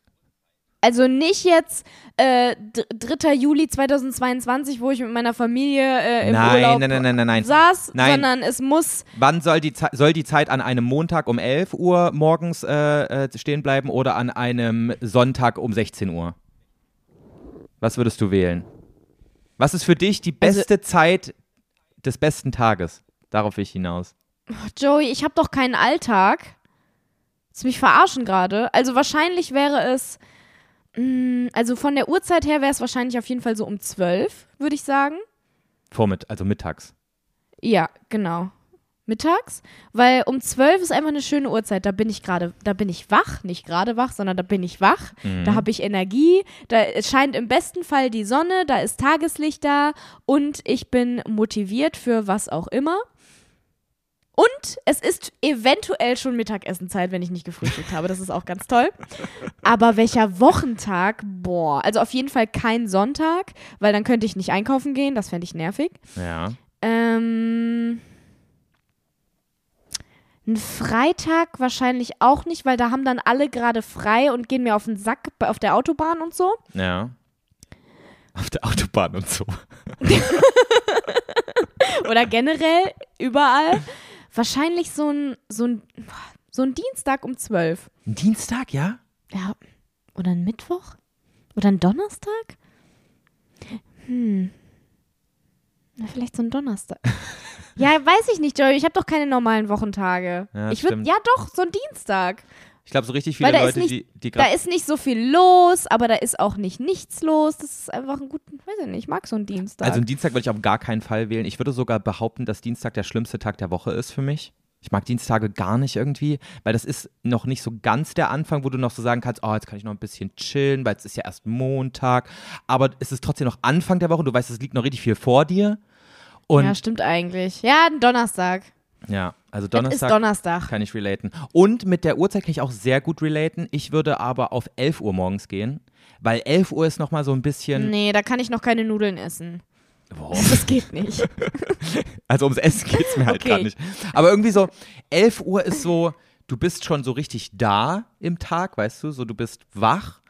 Also nicht jetzt äh, d- 3. Juli 2022, wo ich mit meiner Familie äh, im Nein, Urlaub nein, nein, nein, nein, nein. saß, Nein. sondern es muss Wann soll die, Ze soll die Zeit an einem Montag um 11 Uhr morgens äh, äh, stehen bleiben oder an einem Sonntag um 16 Uhr? Was würdest du wählen? Was ist für dich die Also- beste Zeit des besten Tages? Darauf will ich hinaus. Joey, ich habe doch keinen Alltag. Willst du mich verarschen gerade? Also wahrscheinlich wäre es, also von der Uhrzeit her wäre es wahrscheinlich auf jeden Fall so um 12, würde ich sagen. Vormitt, also mittags. Ja, genau. Mittags, weil um 12 ist einfach eine schöne Uhrzeit. Da bin ich gerade, da bin ich wach, nicht gerade wach, sondern da bin ich wach. Da habe ich Energie, da scheint im besten Fall die Sonne, da ist Tageslicht da und ich bin motiviert für was auch immer. Und es ist eventuell schon Mittagessenzeit, wenn ich nicht gefrühstückt habe. Das ist auch ganz toll. Aber welcher Wochentag? Boah, also auf jeden Fall kein Sonntag, weil dann könnte ich nicht einkaufen gehen. Das fände ich nervig. Ja. Ähm, ein Freitag wahrscheinlich auch nicht, weil da haben dann alle gerade frei und gehen mir auf den Sack auf der Autobahn und so. Ja. Auf der Autobahn und so. Oder generell überall. Wahrscheinlich so ein, so ein, so ein Dienstag um 12. Ein Dienstag, ja? Ja. Oder ein Mittwoch? Oder ein Donnerstag? Hm. Na, vielleicht so ein Donnerstag. ja, weiß ich nicht, Joey. Ich habe doch keine normalen Wochentage. Ja, ich würde, ja doch, so ein Dienstag. Ich glaube, so richtig viele Leute, nicht- die, die Da ist nicht so viel los, aber da ist auch nicht nichts los. Das ist einfach ein guter, weiß ich nicht, ich mag so einen Dienstag. Also einen Dienstag würde ich auf gar keinen Fall wählen. Ich würde sogar behaupten, dass Dienstag der schlimmste Tag der Woche ist für mich. Ich mag Dienstage gar nicht irgendwie, weil das ist noch nicht so ganz der Anfang, wo du noch so sagen kannst, oh, jetzt kann ich noch ein bisschen chillen, weil es ist ja erst Montag. Aber es ist trotzdem noch Anfang der Woche. Du weißt, es liegt noch richtig viel vor dir. Und ja, stimmt eigentlich. Ja, Donnerstag. Ja, also Donnerstag Donnerstag. kann ich relaten. Und mit der Uhrzeit kann ich auch sehr gut relaten. Ich würde aber auf 11 Uhr morgens gehen, weil 11 Uhr ist noch mal so ein bisschen, Nee, da kann ich noch keine Nudeln essen. Boah. Das geht nicht. Also ums Essen geht es mir halt Okay. gerade nicht. Aber irgendwie so, 11 Uhr ist so, du bist schon so richtig da im Tag, weißt du, so du bist wach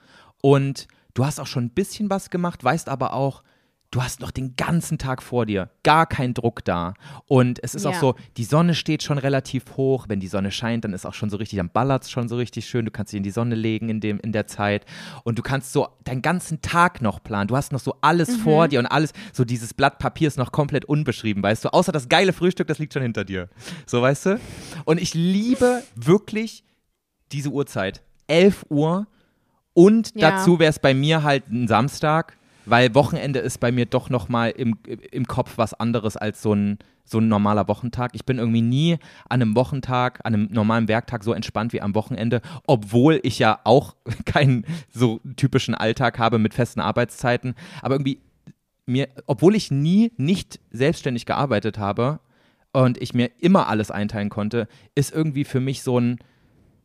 und du hast auch schon ein bisschen was gemacht, weißt aber auch, du hast noch den ganzen Tag vor dir, gar kein Druck da. Und es ist auch Ja. so, die Sonne steht schon relativ hoch. Wenn die Sonne scheint, dann ist auch schon so richtig, dann ballert es schon so richtig schön. Du kannst dich in die Sonne legen in, dem, in der Zeit. Und du kannst so deinen ganzen Tag noch planen. Du hast noch so alles vor dir und alles, so dieses Blatt Papier ist noch komplett unbeschrieben, weißt du? Außer das geile Frühstück, das liegt schon hinter dir. So, weißt du? Und ich liebe wirklich diese Uhrzeit. 11 Uhr. Und Ja. dazu wäre es bei mir halt ein Samstag, weil Wochenende ist bei mir doch noch mal im, im Kopf was anderes als so ein, so ein normaler Wochentag. Ich bin irgendwie nie an einem Wochentag, an einem normalen Werktag so entspannt wie am Wochenende, obwohl ich ja auch keinen so typischen Alltag habe mit festen Arbeitszeiten. Aber irgendwie mir, obwohl ich nie nicht selbstständig gearbeitet habe und ich mir immer alles einteilen konnte, ist irgendwie für mich so ein,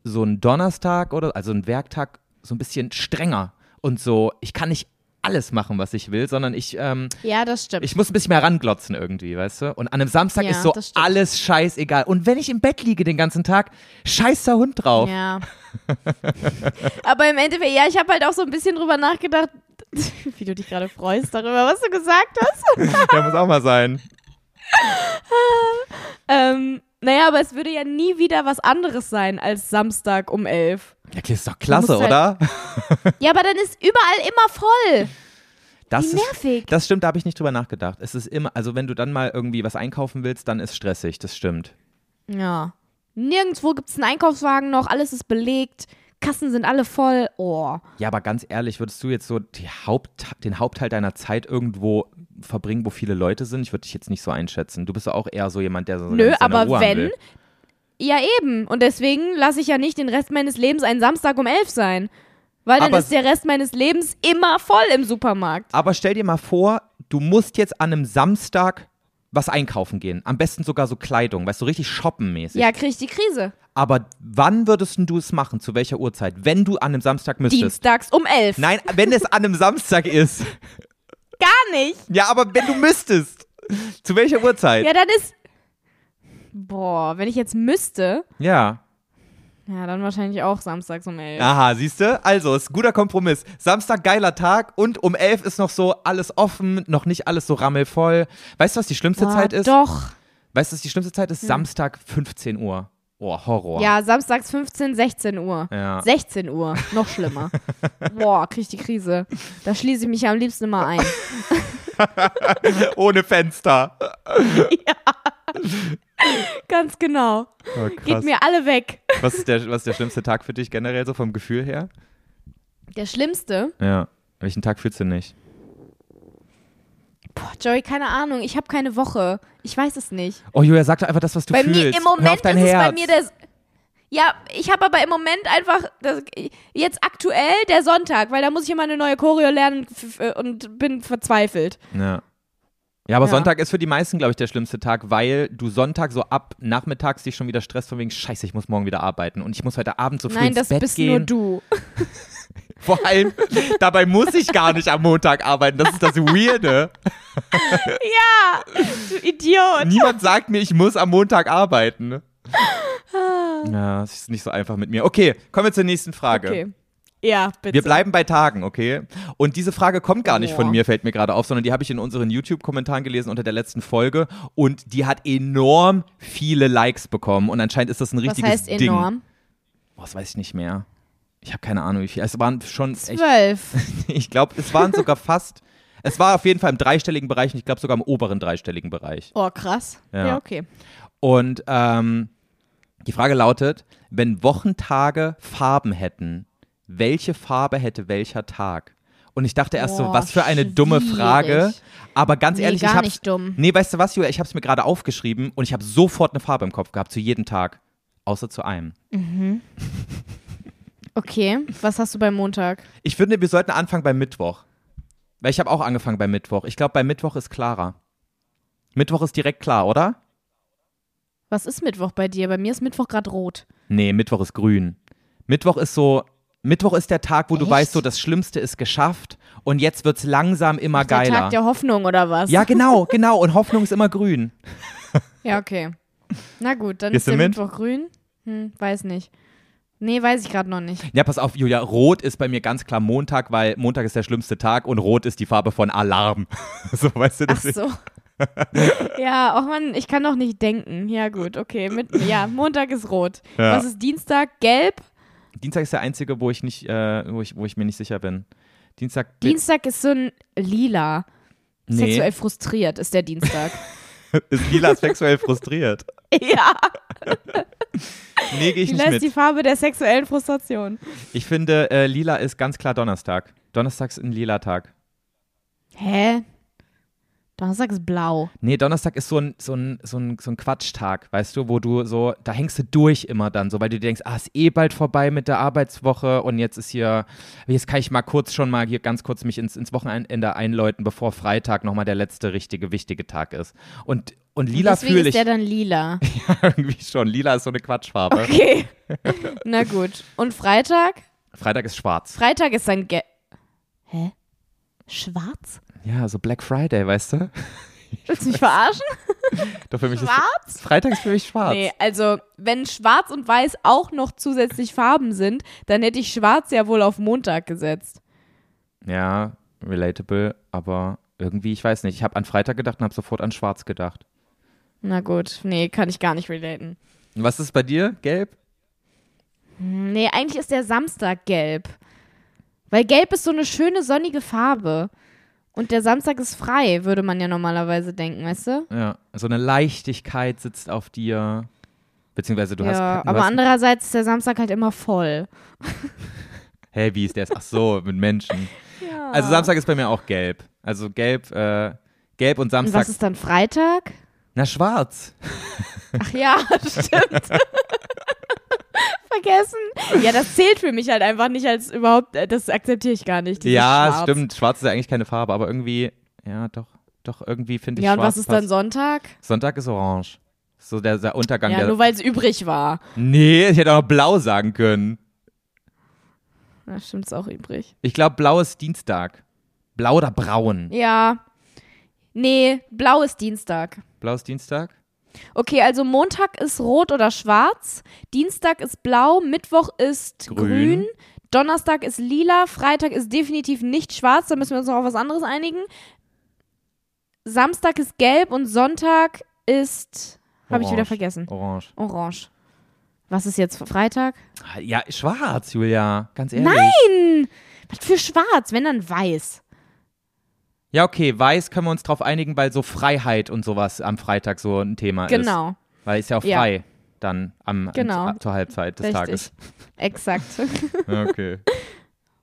so ein Donnerstag oder also ein Werktag so ein bisschen strenger und so, ich kann nicht alles machen, was ich will, sondern ich, ähm, Ja, das stimmt. ich muss ein bisschen mehr ranglotzen irgendwie, weißt du? Und an einem Samstag Ja, ist so alles scheißegal. Und wenn ich im Bett liege den ganzen Tag, scheiß der Hund drauf. Ja. Aber im Endeffekt, ja, ich habe halt auch so ein bisschen drüber nachgedacht, wie du dich gerade freust darüber, was du gesagt hast. Der muss auch mal sein. ähm, naja, aber es würde ja nie wieder was anderes sein als Samstag um elf. Ja, okay, ist doch klasse, halt- oder? Ja, aber dann ist überall immer voll. Das Wie ist, nervig. das stimmt, da habe ich nicht drüber nachgedacht. Es ist immer, also wenn du dann mal irgendwie was einkaufen willst, dann ist stressig, das stimmt. Ja. Nirgendwo gibt es einen Einkaufswagen noch, alles ist belegt, Kassen sind alle voll. Oh. Ja, aber ganz ehrlich, würdest du jetzt so Haupt, den Hauptteil deiner Zeit irgendwo verbringen, wo viele Leute sind? Ich würde dich jetzt nicht so einschätzen. Du bist ja auch eher so jemand, der so Nö, aber Ruhe wenn. Ja, eben. Und deswegen lasse ich ja nicht den Rest meines Lebens einen Samstag um elf sein. Weil dann Aber ist der Rest meines Lebens immer voll im Supermarkt. Aber stell dir mal vor, du musst jetzt an einem Samstag was einkaufen gehen. Am besten sogar so Kleidung, weißt du, richtig shoppenmäßig. Ja, krieg ich die Krise. Aber wann würdest du es machen? Zu welcher Uhrzeit? Wenn du an einem Samstag müsstest? Dienstags um elf. Nein, wenn es an einem Samstag ist. Gar nicht. Ja, aber wenn du müsstest. Zu welcher Uhrzeit? Ja, dann ist. Boah, wenn ich jetzt müsste, Ja. ja, dann wahrscheinlich auch samstags um elf. Aha, siehst du? Also, ist ein guter Kompromiss. Samstag geiler Tag und um elf ist noch so alles offen, noch nicht alles so rammelvoll. Weißt du, was die schlimmste Boah, Zeit ist? Doch. Weißt du, was die schlimmste Zeit ist? Samstag 15 Uhr. Oh, Horror. Ja, samstags 15, 16 Uhr. Ja. 16 Uhr, noch schlimmer. Boah, krieg ich die Krise. Da schließe ich mich am liebsten immer ein. Ohne Fenster. Ganz genau. Oh, Geht mir alle weg. Was ist, der, was ist der schlimmste Tag für dich generell so vom Gefühl her? Der schlimmste? Ja. Welchen Tag fühlst du nicht? Boah, Joey, keine Ahnung. Ich habe keine Woche. Ich weiß es nicht. Oh, Julia, sag doch einfach das, was du bei fühlst. mir im Moment ist Herz. es bei mir der. Ja, ich habe aber im Moment einfach das, jetzt aktuell der Sonntag, weil da muss ich immer eine neue Choreo lernen f- und bin verzweifelt. Ja. Ja, aber Ja. Sonntag ist für die meisten, glaube ich, der schlimmste Tag, weil du Sonntag so ab nachmittags dich schon wieder stresst von wegen Scheiße, ich muss morgen wieder arbeiten und ich muss heute Abend so früh Nein, ins das Bett bist gehen. nur du. Vor allem, dabei muss ich gar nicht am Montag arbeiten. Das ist das Weirde. Du Idiot. Niemand sagt mir, ich muss am Montag arbeiten. Ja, es ist nicht so einfach mit mir. Okay, kommen wir zur nächsten Frage. Okay. Ja, bitte. Wir bleiben bei Tagen, okay? Und diese Frage kommt gar nicht von Boah. mir, fällt mir gerade auf, sondern die habe ich in unseren YouTube-Kommentaren gelesen unter der letzten Folge und die hat enorm viele Likes bekommen und anscheinend ist das ein Was richtiges heißt Ding. enorm? Boah, das weiß ich nicht mehr. Ich habe keine Ahnung, wie viel. Es waren schon Zwölf. ich glaube, es waren sogar fast, es war auf jeden Fall im dreistelligen Bereich und ich glaube sogar im oberen dreistelligen Bereich. Oh, krass. Ja. Ja, okay. Und ähm, die Frage lautet, wenn Wochentage Farben hätten, welche Farbe hätte welcher Tag? Und ich dachte erst so, Boah, was für eine dumme schwierig. Frage. Aber ganz Nee, ehrlich, gar ich hab's, nicht dumm. Nee, weißt du was, Julia, ich habe es mir gerade aufgeschrieben und ich habe sofort eine Farbe im Kopf gehabt, zu jedem Tag. Außer zu einem. Okay, was hast du beim Montag? Ich finde, wir sollten anfangen beim Mittwoch. Weil ich habe auch angefangen beim Mittwoch. Ich glaube, beim Mittwoch ist klarer. Mittwoch ist direkt klar, oder? Was ist Mittwoch bei dir? Bei mir ist Mittwoch gerade rot. Nee, Mittwoch ist grün. Mittwoch ist so, Mittwoch ist der Tag, wo du Echt? weißt, so das Schlimmste ist geschafft und jetzt wird's langsam immer Der geiler. Tag der Hoffnung oder was? ja, genau, genau. Und Hoffnung ist immer grün. Ja, okay. Na gut, dann Gehst ist du der mit? Mittwoch grün. Hm, weiß nicht. Nee, weiß ich gerade noch nicht. Ja, pass auf, Julia, rot ist bei mir ganz klar Montag, weil Montag ist der schlimmste Tag und rot ist die Farbe von Alarm. so, weißt du, Ach das so. ja, oh Mann, ich kann doch nicht denken. Ja, gut, okay. Mit, ja, Montag ist rot. Ja. Was ist Dienstag? Gelb? Dienstag ist der einzige, wo ich nicht, äh, wo ich, wo ich mir nicht sicher bin. Dienstag. Dienstag ist so ein lila. nee, Sexuell frustriert ist der Dienstag. ist lila sexuell frustriert. ja, Nee, gehe ich lila nicht ist mit. die Farbe der sexuellen Frustration. Ich finde, äh, lila ist ganz klar Donnerstag. Donnerstag ist ein lila Tag. Hä? Donnerstag ist blau. Nee, Donnerstag ist so ein, so ein, so ein, so ein Quatschtag, weißt du, wo du so, da hängst du durch immer dann so, weil du dir denkst, ah, ist eh bald vorbei mit der Arbeitswoche und jetzt ist hier, jetzt kann ich mal kurz schon mal hier ganz kurz mich ins, ins Wochenende einläuten, bevor Freitag nochmal der letzte richtige, wichtige Tag ist. Und, und lila fühle ist ich der dann lila. irgendwie schon. Lila ist so eine Quatschfarbe. Okay. Na gut. Und Freitag? Freitag ist schwarz. Freitag ist dann gelb. Hä? Schwarz? Ja, so Black Friday, weißt du? Willst du mich verarschen? Doch für mich Schwarz? ist Freitag ist für mich schwarz. Nee, also wenn schwarz und weiß auch noch zusätzlich Farben sind, dann hätte ich schwarz ja wohl auf Montag gesetzt. Ja, relatable, aber irgendwie, ich weiß nicht. Ich habe an Freitag gedacht und habe sofort an schwarz gedacht. Na gut, nee, kann ich gar nicht relaten. Und Was ist bei dir? Gelb? Hm, Nee, eigentlich ist der Samstag gelb. Weil gelb ist so eine schöne sonnige Farbe. Und der Samstag ist frei, würde man ja normalerweise denken, weißt du? Ja, so eine Leichtigkeit sitzt auf dir. Beziehungsweise du hast. ja, du aber hast, andererseits ist der Samstag halt immer voll. Hä, wie ist der? Ach so, mit Menschen. Ja. Also Samstag ist bei mir auch gelb. Also gelb, äh, Gelb und Und Samstag. was ist dann Freitag? Na, schwarz. Ach ja, stimmt. Vergessen. Ja, das zählt für mich halt einfach nicht als überhaupt, äh, das akzeptiere ich gar nicht. ja, Schwarz. stimmt. Schwarz ist ja eigentlich keine Farbe, aber irgendwie, ja, doch, doch, irgendwie finde ich Ja, und schwarz was ist dann passt. Sonntag? Sonntag ist orange. So der, der Untergang Ja, der. nur weil es übrig war. nee, ich hätte auch blau sagen können. Na, stimmt, ist auch übrig. Ich glaube, blau ist Dienstag. Blau oder braun? Ja. Nee, blau ist Dienstag. Blau ist Dienstag? Okay, also Montag ist rot oder schwarz, Dienstag ist blau, Mittwoch ist Grün. grün, Donnerstag ist lila, Freitag ist definitiv nicht schwarz, da müssen wir uns noch auf was anderes einigen. Samstag ist gelb und Sonntag ist, habe ich wieder vergessen, Orange. orange. Was ist jetzt Freitag? Ja, schwarz, Julia. Ganz ehrlich. Nein! Was für schwarz, wenn dann weiß. Ja, okay, weiß können wir uns drauf einigen, weil so Freiheit und sowas am Freitag so ein Thema ist. Genau, Weil ist ja auch Ja. frei dann am Genau. zur Halbzeit des richtig. Tages. Exakt. Okay.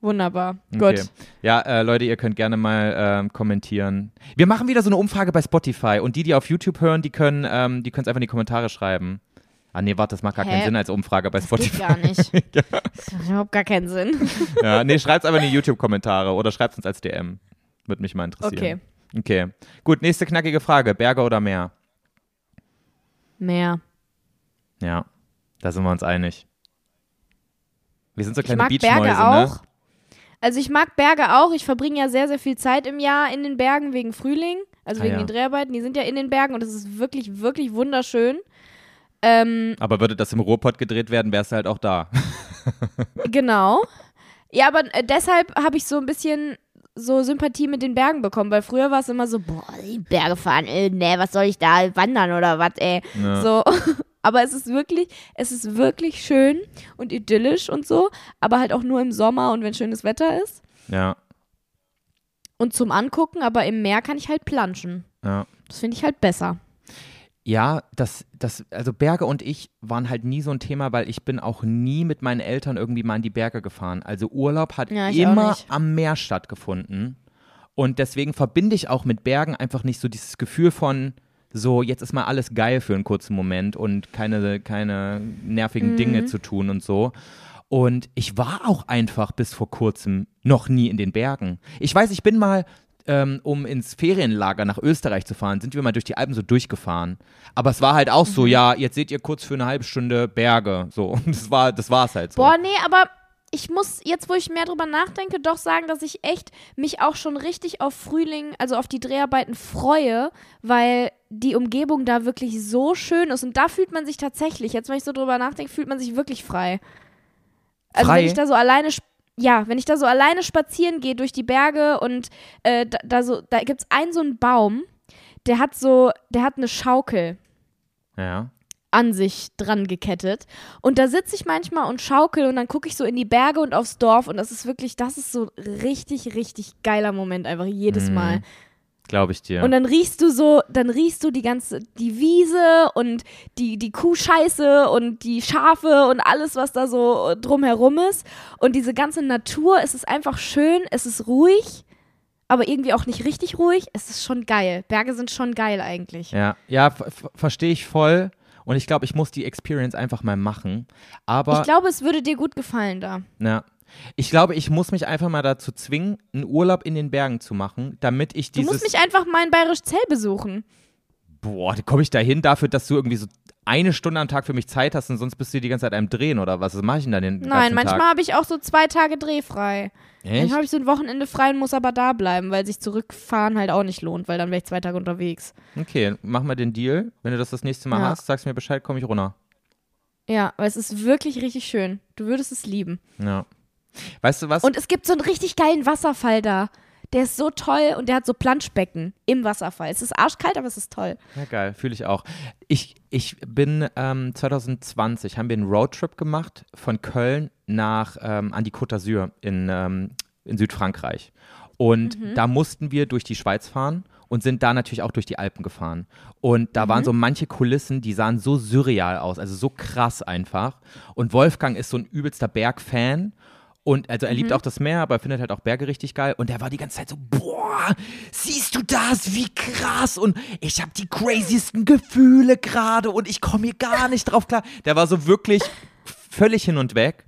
Wunderbar. okay. Gut. Ja, äh, Leute, ihr könnt gerne mal ähm, kommentieren. Wir machen wieder so eine Umfrage bei Spotify und die, die auf YouTube hören, die können ähm, die können es einfach in die Kommentare schreiben. Ah nee, warte, das macht gar keinen Hä? Sinn als Umfrage bei Das geht Spotify. gar nicht. Das macht überhaupt gar keinen Sinn. Ja, nee, schreibt's einfach in die YouTube-Kommentare oder schreibt's uns als DM. Würde mich mal interessieren. Okay. Okay. Gut, nächste knackige Frage. Berge oder Meer? Mehr. Ja, da sind wir uns einig. Wir sind so Ich kleine mag Beachmäuse, Berge auch. ne? Also ich mag Berge auch. Ich verbringe ja sehr, sehr viel Zeit im Jahr in den Bergen wegen Frühling, also Ah, wegen ja. den Dreharbeiten. Die sind ja in den Bergen und es ist wirklich, wirklich wunderschön. Ähm, Aber würde das im Ruhrpott gedreht werden, wärst du halt auch da. genau. Ja, aber äh, deshalb habe ich so ein bisschen so Sympathie mit den Bergen bekommen, weil früher war es immer so, boah, die Berge fahren, äh, nee, was soll ich da wandern oder was, ey. Ja. So. Aber es ist wirklich, es ist wirklich schön und idyllisch und so, aber halt auch nur im Sommer und wenn schönes Wetter ist. Ja, Und zum Angucken, aber im Meer kann ich halt planschen. ja. Das finde ich halt besser. Ja, das, das, also Berge und ich waren halt nie so ein Thema, weil ich bin auch nie mit meinen Eltern irgendwie mal in die Berge gefahren. Also Urlaub hat Ja, immer am Meer stattgefunden. Und deswegen verbinde ich auch mit Bergen einfach nicht so dieses Gefühl von, so, jetzt ist mal alles geil für einen kurzen Moment und keine, keine nervigen Mhm. Dinge zu tun und so. Und ich war auch einfach bis vor kurzem noch nie in den Bergen. Ich weiß, ich bin mal, ähm, um ins Ferienlager nach Österreich zu fahren, sind wir mal durch die Alpen so durchgefahren. Aber es war halt auch Mhm. so, ja, jetzt seht ihr kurz für eine halbe Stunde Berge. So, und das war, das war's halt so. Boah, nee, aber ich muss jetzt, wo ich mehr drüber nachdenke, doch sagen, dass ich echt mich auch schon richtig auf Frühling, also auf die Dreharbeiten freue, weil die Umgebung da wirklich so schön ist und da fühlt man sich tatsächlich, jetzt wenn ich so drüber nachdenke, fühlt man sich wirklich frei. Also Frei? wenn ich da so alleine sp- ja, wenn ich da so alleine spazieren gehe durch die Berge und äh, da, da so, da gibt's einen so einen Baum, der hat so, der hat eine Schaukel Ja. an sich dran gekettet. Und da sitze ich manchmal und schaukel und dann gucke ich so in die Berge und aufs Dorf und das ist wirklich, das ist so richtig, richtig geiler Moment einfach jedes Mhm. Mal. Glaube ich dir. Und dann riechst du so, dann riechst du die ganze, die Wiese und die, die Kuhscheiße und die Schafe und alles, was da so drumherum ist. Und diese ganze Natur, es ist einfach schön, es ist ruhig, aber irgendwie auch nicht richtig ruhig. Es ist schon geil. Berge sind schon geil eigentlich. Ja, ja, ver- ver- verstehe ich voll. Und ich glaube, ich muss die Experience einfach mal machen. Aber Ich glaube, es würde dir gut gefallen da. Ja. Ich glaube, ich muss mich einfach mal dazu zwingen, einen Urlaub in den Bergen zu machen, damit ich Du dieses. musst mich einfach mal in Bayerisch Zell besuchen. boah, komme ich da hin dafür, dass du irgendwie so eine Stunde am Tag für mich Zeit hast und sonst bist du die ganze Zeit am Drehen oder was? Was mache ich denn da den Nein, manchmal habe ich auch so zwei Tage drehfrei. Echt? Manchmal habe ich so ein Wochenende frei und muss aber da bleiben, weil sich zurückfahren halt auch nicht lohnt, weil dann wäre ich zwei Tage unterwegs. Okay, mach mal den Deal. Wenn du das das nächste Mal Ja. hast, sagst du mir Bescheid, komme ich runter. Ja, aber es ist wirklich richtig schön. Du würdest es lieben. Ja. Weißt du was? Und es gibt so einen richtig geilen Wasserfall da. Der ist so toll und der hat so Planschbecken im Wasserfall. Es ist arschkalt, aber es ist toll. Ja, geil, fühle ich auch. Ich, ich bin ähm, 2020, haben wir einen Roadtrip gemacht von Köln nach ähm, an die Côte d'Azur in, ähm, in Südfrankreich. Und da mussten wir durch die Schweiz fahren und sind da natürlich auch durch die Alpen gefahren. Und da waren so manche Kulissen, die sahen so surreal aus, also so krass einfach. Und Wolfgang ist so ein übelster Bergfan. Und also er liebt Mhm. auch das Meer, aber er findet halt auch Berge richtig geil. Und er war die ganze Zeit so, boah, siehst du das? Wie krass. Und ich habe die craziesten Gefühle gerade und ich komme hier gar nicht drauf klar. Der war so wirklich völlig hin und weg.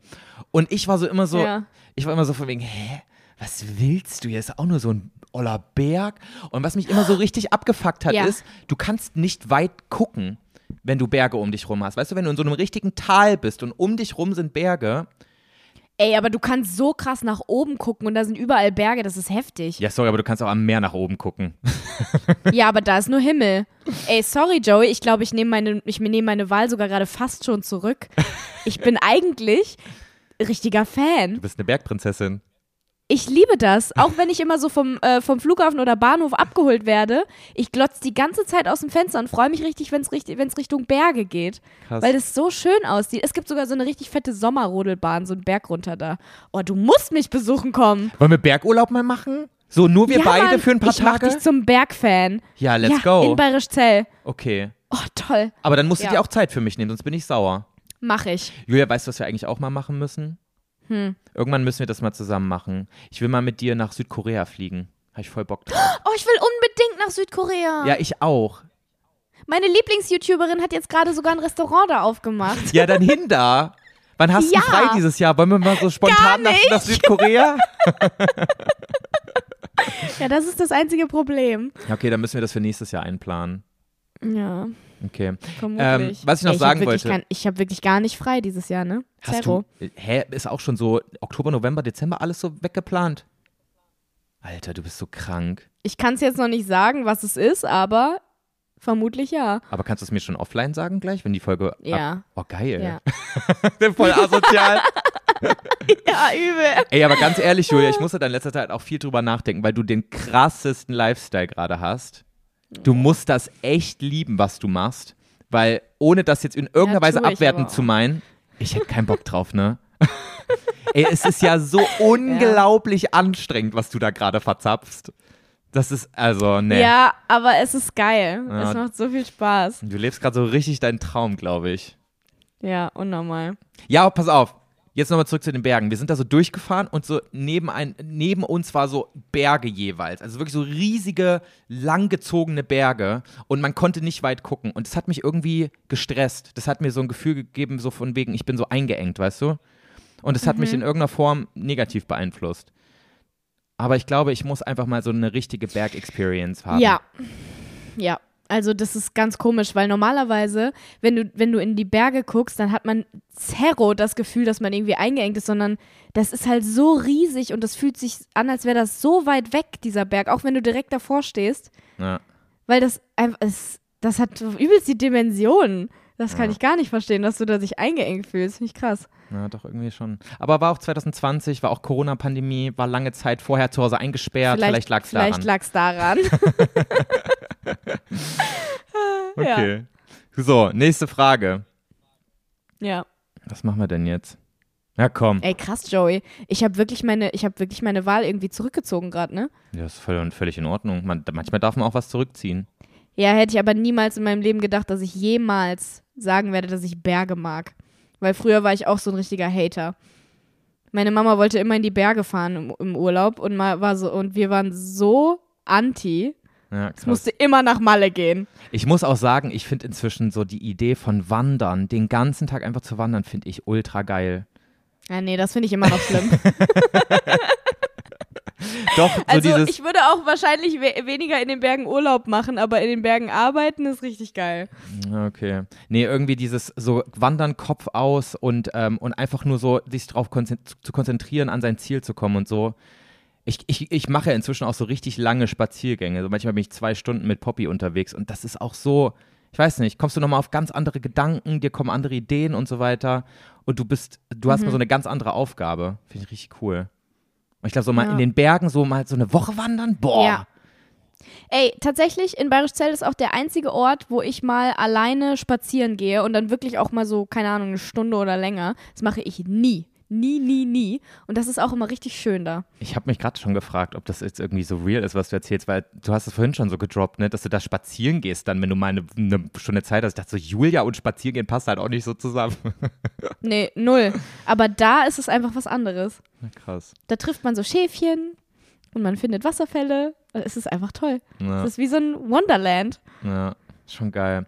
Und ich war so immer so, Ja. ich war immer so von wegen, hä, was willst du? Hier ist auch nur so ein oller Berg. Und was mich immer so richtig abgefuckt hat, Ja. ist, du kannst nicht weit gucken, wenn du Berge um dich rum hast. Weißt du, wenn du in so einem richtigen Tal bist und um dich rum sind Berge, Ey, aber du kannst so krass nach oben gucken und da sind überall Berge, das ist heftig. Ja, sorry, aber du kannst auch am Meer nach oben gucken. Ja, aber da ist nur Himmel. Ey, sorry, Joey, ich glaube, ich nehme meine, ich nehme meine Wahl sogar gerade fast schon zurück. Ich bin eigentlich richtiger Fan. Du bist eine Bergprinzessin. Ich liebe das. Auch wenn ich immer so vom, äh, vom Flughafen oder Bahnhof abgeholt werde. Ich glotze die ganze Zeit aus dem Fenster und freue mich richtig, wenn es richtig, wenn's Richtung Berge geht. Krass. Weil das so schön aussieht. Es gibt sogar so eine richtig fette Sommerrodelbahn, so einen Berg runter da. Oh, du musst mich besuchen kommen. Wollen wir Bergurlaub mal machen? So, nur wir ja, beide Mann, für ein paar ich mach Tage? dich zum Bergfan. Ja, let's ja, go. In Bayerisch Zell. Okay. Oh, toll. Aber dann musst du Ja. dir auch Zeit für mich nehmen, sonst bin ich sauer. Mach ich. Julia, weißt du, was wir eigentlich auch mal machen müssen? Hm. Irgendwann müssen wir das mal zusammen machen. Ich will mal mit dir nach Südkorea fliegen. Habe ich voll Bock drauf. Oh, ich will unbedingt nach Südkorea. ja, ich auch. Meine Lieblings-YouTuberin hat jetzt gerade sogar ein Restaurant da aufgemacht. Ja, dann hin da. Wann hast Ja. du frei dieses Jahr? Wollen wir mal so spontan nach, nach Südkorea? Ja, das ist das einzige Problem. Okay, dann müssen wir das für nächstes Jahr einplanen. Ja, Okay. vermutlich. Ähm, was ich noch Ey, sagen hab wollte. Kein, ich habe wirklich gar nicht frei dieses Jahr, ne? Hast Zero. du, hä, ist auch schon so Oktober, November, Dezember alles so weggeplant? Alter, du bist so krank. Ich kann es jetzt noch nicht sagen, was es ist, aber vermutlich ja. Aber kannst du es mir schon offline sagen gleich, wenn die Folge. Ab Ja. oh, geil. Ja. Voll asozial. Ja, übel. Ey, aber ganz ehrlich, Julia, ich musste dann in letzter Zeit auch viel drüber nachdenken, weil du den krassesten Lifestyle gerade hast. Du musst das echt lieben, was du machst, weil ohne das jetzt in irgendeiner Ja, Weise abwertend zu meinen, ich hätte keinen Bock drauf, ne? Ey, es ist ja so unglaublich anstrengend, was du da gerade verzapfst. Das ist, also, ne. Ja, aber es ist geil. Ja. Es macht so viel Spaß. Du lebst gerade so richtig deinen Traum, glaube ich. Ja, unnormal. Ja, pass auf. Jetzt nochmal zurück zu den Bergen. Wir sind da so durchgefahren und so neben, ein, neben uns war so Berge jeweils. Also wirklich so riesige, langgezogene Berge. Und man konnte nicht weit gucken. Und das hat mich irgendwie gestresst. Das hat mir so ein Gefühl gegeben, so von wegen, ich bin so eingeengt, weißt du? Und es hat mich in irgendeiner Form negativ beeinflusst. Aber ich glaube, ich muss einfach mal so eine richtige Berg-Experience haben. Ja. Ja. Also das ist ganz komisch, weil normalerweise, wenn du, wenn du in die Berge guckst, dann hat man zero das Gefühl, dass man irgendwie eingeengt ist, sondern das ist halt so riesig und das fühlt sich an, als wäre das so weit weg, dieser Berg, auch wenn du direkt davor stehst, Ja. weil das einfach, es, das hat übelst die Dimensionen. Das kann Ja. ich gar nicht verstehen, dass du da dich eingeengt fühlst. Finde ich krass. Ja, doch, irgendwie schon. Aber war auch 2020, war auch Corona-Pandemie, war lange Zeit vorher zu Hause eingesperrt. Vielleicht, lag es daran. Vielleicht lag's daran. okay. So, nächste Frage. ja. Was machen wir denn jetzt? Ja, komm. Ey, krass, Joey. Ich habe wirklich meine, ich habe wirklich meine Wahl irgendwie zurückgezogen gerade, ne? Ja, ist voll, völlig in Ordnung. Man, manchmal darf man auch was zurückziehen. Ja, hätte ich aber niemals in meinem Leben gedacht, dass ich jemals sagen werde, dass ich Berge mag. Weil früher war ich auch so ein richtiger Hater. Meine Mama wollte immer in die Berge fahren im, im Urlaub und mal war so und wir waren so anti. Ja, Es musste immer nach Malle gehen. Ich muss auch sagen, ich finde inzwischen so die Idee von Wandern, den ganzen Tag einfach zu wandern, finde ich ultra geil. Ja, nee, das finde ich immer noch schlimm. Doch, so also ich würde auch wahrscheinlich we weniger in den Bergen Urlaub machen, aber in den Bergen arbeiten ist richtig geil. Okay. Nee, irgendwie dieses so Wandern, Kopf aus und, ähm, und einfach nur so sich darauf konzen zu konzentrieren, an sein Ziel zu kommen und so. Ich, ich, ich mache ja inzwischen auch so richtig lange Spaziergänge. So manchmal bin ich zwei Stunden mit Poppy unterwegs und das ist auch so, ich weiß nicht, kommst du nochmal auf ganz andere Gedanken, dir kommen andere Ideen und so weiter und du bist, du hast mal so eine ganz andere Aufgabe. Finde ich richtig cool. Und ich glaube, so mal Ja. in den Bergen so mal so eine Woche wandern, boah. Ja. Ey, tatsächlich, in Bayerischzell ist auch der einzige Ort, wo ich mal alleine spazieren gehe und dann wirklich auch mal so, keine Ahnung, eine Stunde oder länger. Das mache ich nie. Nie, nie, nie. Und das ist auch immer richtig schön da. Ich habe mich gerade schon gefragt, ob das jetzt irgendwie so real ist, was du erzählst, weil du hast es vorhin schon so gedroppt, ne, dass du da spazieren gehst dann, wenn du mal eine, eine Stunde Zeit hast. Ich dachte so, Julia und spazieren gehen passt halt auch nicht so zusammen. Nee, null. Aber da ist es einfach was anderes. Na, Krass. Da trifft man so Schäfchen und man findet Wasserfälle. Es ist einfach toll. Ja. Es ist wie so ein Wonderland. Ja, schon geil.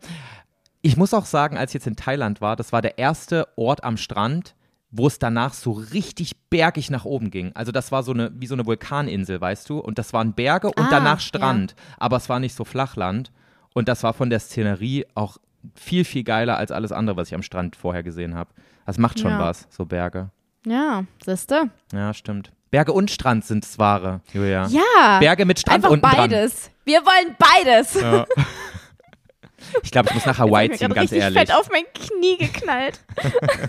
Ich muss auch sagen, als ich jetzt in Thailand war, das war der erste Ort am Strand, wo es danach so richtig bergig nach oben ging. Also das war so eine, wie so eine Vulkaninsel, weißt du? Und das waren Berge und Ah, danach Strand. Aber es war nicht so Flachland. Und das war von der Szenerie auch viel, viel geiler als alles andere, was ich am Strand vorher gesehen habe. Das macht schon Ja. was, so Berge. Ja, siehste? Ja, stimmt. Berge und Strand sind das Wahre, Julia. Ja. Berge mit Strand Einfach unten dran. beides. Wir wollen beides. Ja. Ich glaube, ich muss nach Hawaii Ich ziehen, ganz ehrlich. fett auf mein Knie geknallt.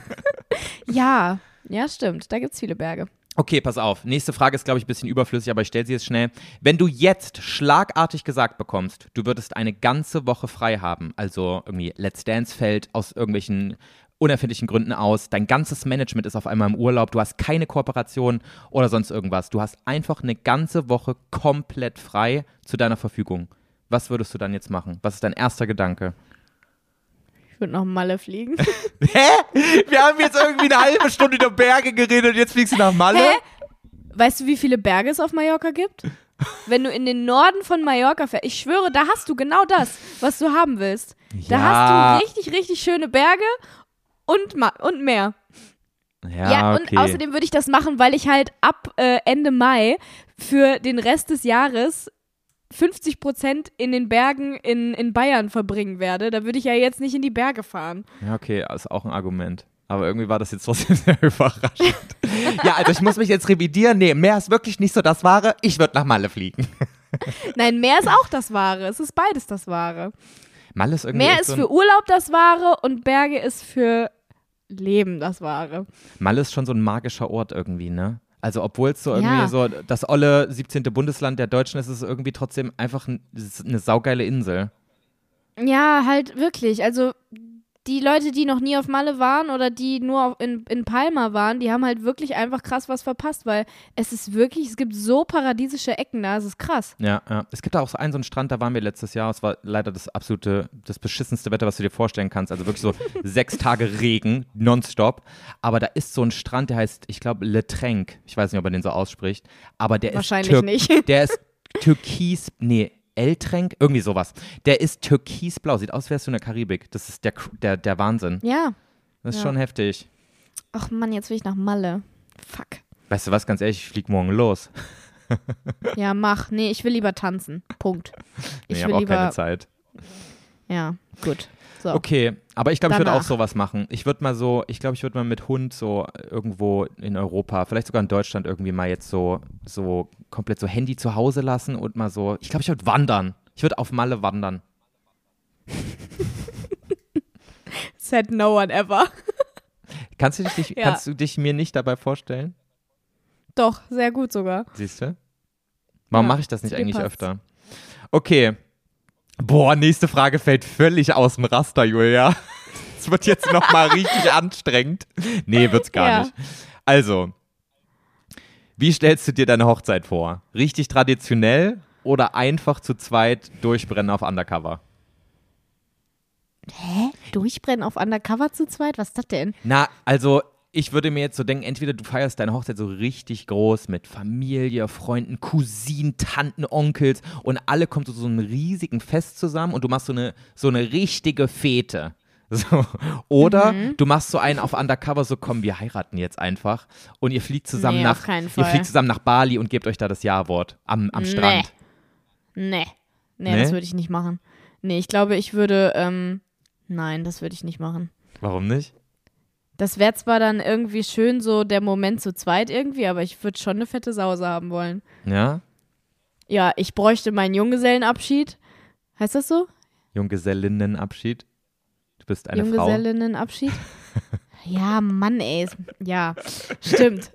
ja, ja, stimmt. Da gibt es viele Berge. Okay, pass auf. Nächste Frage ist, glaube ich, ein bisschen überflüssig, aber ich stelle sie jetzt schnell. Wenn du jetzt schlagartig gesagt bekommst, du würdest eine ganze Woche frei haben, also irgendwie Let's Dance fällt aus irgendwelchen unerfindlichen Gründen aus, dein ganzes Management ist auf einmal im Urlaub, du hast keine Kooperation oder sonst irgendwas, du hast einfach eine ganze Woche komplett frei zu deiner Verfügung. Was würdest du dann jetzt machen? Was ist dein erster Gedanke? Ich würde nach Malle fliegen. Hä? Wir haben jetzt irgendwie eine halbe Stunde über Berge geredet und jetzt fliegst du nach Malle? Hä? Weißt du, wie viele Berge es auf Mallorca gibt? Wenn du in den Norden von Mallorca fährst, ich schwöre, da hast du genau das, was du haben willst. Da Ja. hast du richtig, richtig schöne Berge und, Ma und Meer. Ja, okay. und außerdem würde ich das machen, weil ich halt ab äh, Ende Mai für den Rest des Jahres 50 Prozent in den Bergen in, in Bayern verbringen werde. Da würde ich ja jetzt nicht in die Berge fahren. Ja, okay, ist auch ein Argument. Aber irgendwie war das jetzt trotzdem sehr überraschend. ja, also ich muss mich jetzt revidieren. Nee, Meer ist wirklich nicht so das Wahre. Ich würde nach Malle fliegen. Nein, Meer ist auch das Wahre. Es ist beides das Wahre. Malle ist irgendwie Meer ist so für Urlaub das Wahre und Berge ist für Leben das Wahre. Malle ist schon so ein magischer Ort irgendwie, ne? Also obwohl es so irgendwie Ja. so das olle 17. Bundesland der Deutschen ist, ist es irgendwie trotzdem einfach ein, eine saugeile Insel. Ja, halt wirklich. Also die Leute, die noch nie auf Malle waren oder die nur in, in Palma waren, die haben halt wirklich einfach krass was verpasst, weil es ist wirklich, es gibt so paradiesische Ecken da, es ist krass. Ja, ja. Es gibt da auch so einen, so einen Strand, da waren wir letztes Jahr. Es war leider das absolute, das beschissenste Wetter, was du dir vorstellen kannst. Also wirklich so sechs Tage Regen, nonstop. Aber da ist so ein Strand, der heißt, ich glaube, Le Trenc. Ich weiß nicht, ob man den so ausspricht. Aber der Wahrscheinlich ist Tür- nicht. Der ist türkis, nee, El-Trenk, irgendwie sowas. Der ist türkisblau, sieht aus, als wärst du in der Karibik. Das ist der, der, der Wahnsinn. Ja. Das ist Ja. schon heftig. Ach Mann, jetzt will ich nach Malle. Fuck. Weißt du was, ganz ehrlich, ich flieg morgen los. Ja, mach. Nee, ich will lieber tanzen. Punkt. Nee, Ich ich habe auch lieber. keine Zeit. Ja, gut. So. Okay, aber ich glaube, ich würde auch sowas machen. Ich würde mal so, ich glaube, ich würde mal mit Hund so irgendwo in Europa, vielleicht sogar in Deutschland irgendwie mal jetzt so, so komplett so Handy zu Hause lassen und mal so, ich glaube, ich würde wandern. Ich würde auf Malle wandern. Said no one ever. Kannst du dich, Ja. kannst du dich mir nicht dabei vorstellen? Doch, sehr gut sogar. Siehst du? Warum Ja, mache ich das nicht eigentlich passt's. öfter? Okay. Boah, nächste Frage fällt völlig aus dem Raster, Julia. Es wird jetzt nochmal richtig anstrengend. Nee, wird's gar Ja. nicht. Also, wie stellst du dir deine Hochzeit vor? Richtig traditionell oder einfach zu zweit durchbrennen auf Undercover? Hä? Durchbrennen auf Undercover zu zweit? Was ist das denn? Na, also ich würde mir jetzt so denken, entweder du feierst deine Hochzeit so richtig groß mit Familie, Freunden, Cousinen, Tanten, Onkels und alle kommen zu so einem riesigen Fest zusammen und du machst so eine, so eine richtige Fete. So. Oder Mhm. du machst so einen auf Undercover, so komm, wir heiraten jetzt einfach und ihr fliegt zusammen Nee, nach ihr fliegt zusammen nach Bali und gebt euch da das Ja-Wort am, am Nee. Strand. Nee. Nee, Nee? das würde ich nicht machen. Nee, ich glaube, ich würde, ähm, nein, das würde ich nicht machen. Warum nicht? Das wäre zwar dann irgendwie schön, so der Moment zu zweit irgendwie, aber ich würde schon eine fette Sause haben wollen. Ja? Ja, ich bräuchte meinen Junggesellenabschied. Heißt das so? Junggesellinnenabschied. Du bist eine Frau. Junggesellinnenabschied? ja, Mann, ey. Ja, stimmt.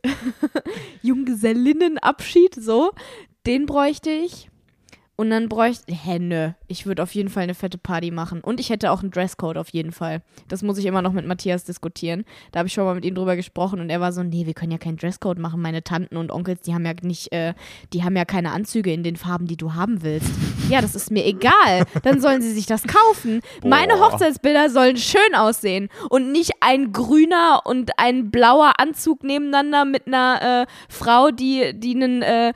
Junggesellinnenabschied, so. Den bräuchte ich. Und dann bräuchte. Hä, nö. Ich würde auf jeden Fall eine fette Party machen. Und ich hätte auch einen Dresscode auf jeden Fall. Das muss ich immer noch mit Matthias diskutieren. Da habe ich schon mal mit ihm drüber gesprochen und er war so: Nee, wir können ja keinen Dresscode machen. Meine Tanten und Onkels, die haben ja nicht, äh, die haben ja keine Anzüge in den Farben, die du haben willst. Ja, das ist mir egal. Dann sollen sie sich das kaufen. Meine Boah. Hochzeitsbilder sollen schön aussehen und nicht ein grüner und ein blauer Anzug nebeneinander mit einer äh, Frau, die, die einen äh,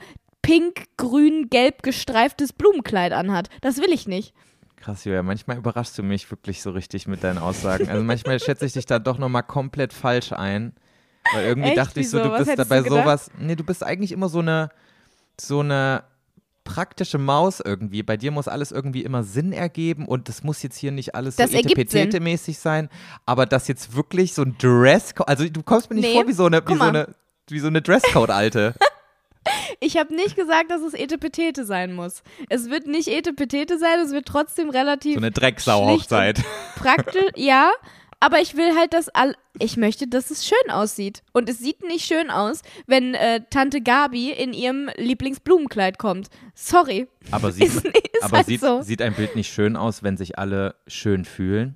pink, grün, gelb gestreiftes Blumenkleid anhat. Das will ich nicht. Krass, Julia, manchmal überraschst du mich wirklich so richtig mit deinen Aussagen. Also manchmal schätze ich dich da doch nochmal komplett falsch ein. Weil irgendwie Echt? dachte ich so, Wieso? du bist da hättest bei du sowas. Nee, du bist eigentlich immer so eine, so eine praktische Maus irgendwie. Bei dir muss alles irgendwie immer Sinn ergeben und das muss jetzt hier nicht alles Das so etepetete-mäßig sein. Aber das jetzt wirklich so ein Dresscode, also du kommst mir nicht Nee, vor wie so eine, wie so eine, wie so eine Dresscode-Alte. Ich habe nicht gesagt, dass es Etepetete sein muss. Es wird nicht Etepetete sein, es wird trotzdem relativ so eine Drecksau-Hochzeit. praktisch, ja. Aber ich will halt, dass all, ich möchte, dass es schön aussieht. Und es sieht nicht schön aus, wenn äh, Tante Gabi in ihrem Lieblingsblumenkleid kommt. Sorry. Aber sieht, Ist, ist aber halt sieht, so. sieht ein Bild nicht schön aus, wenn sich alle schön fühlen?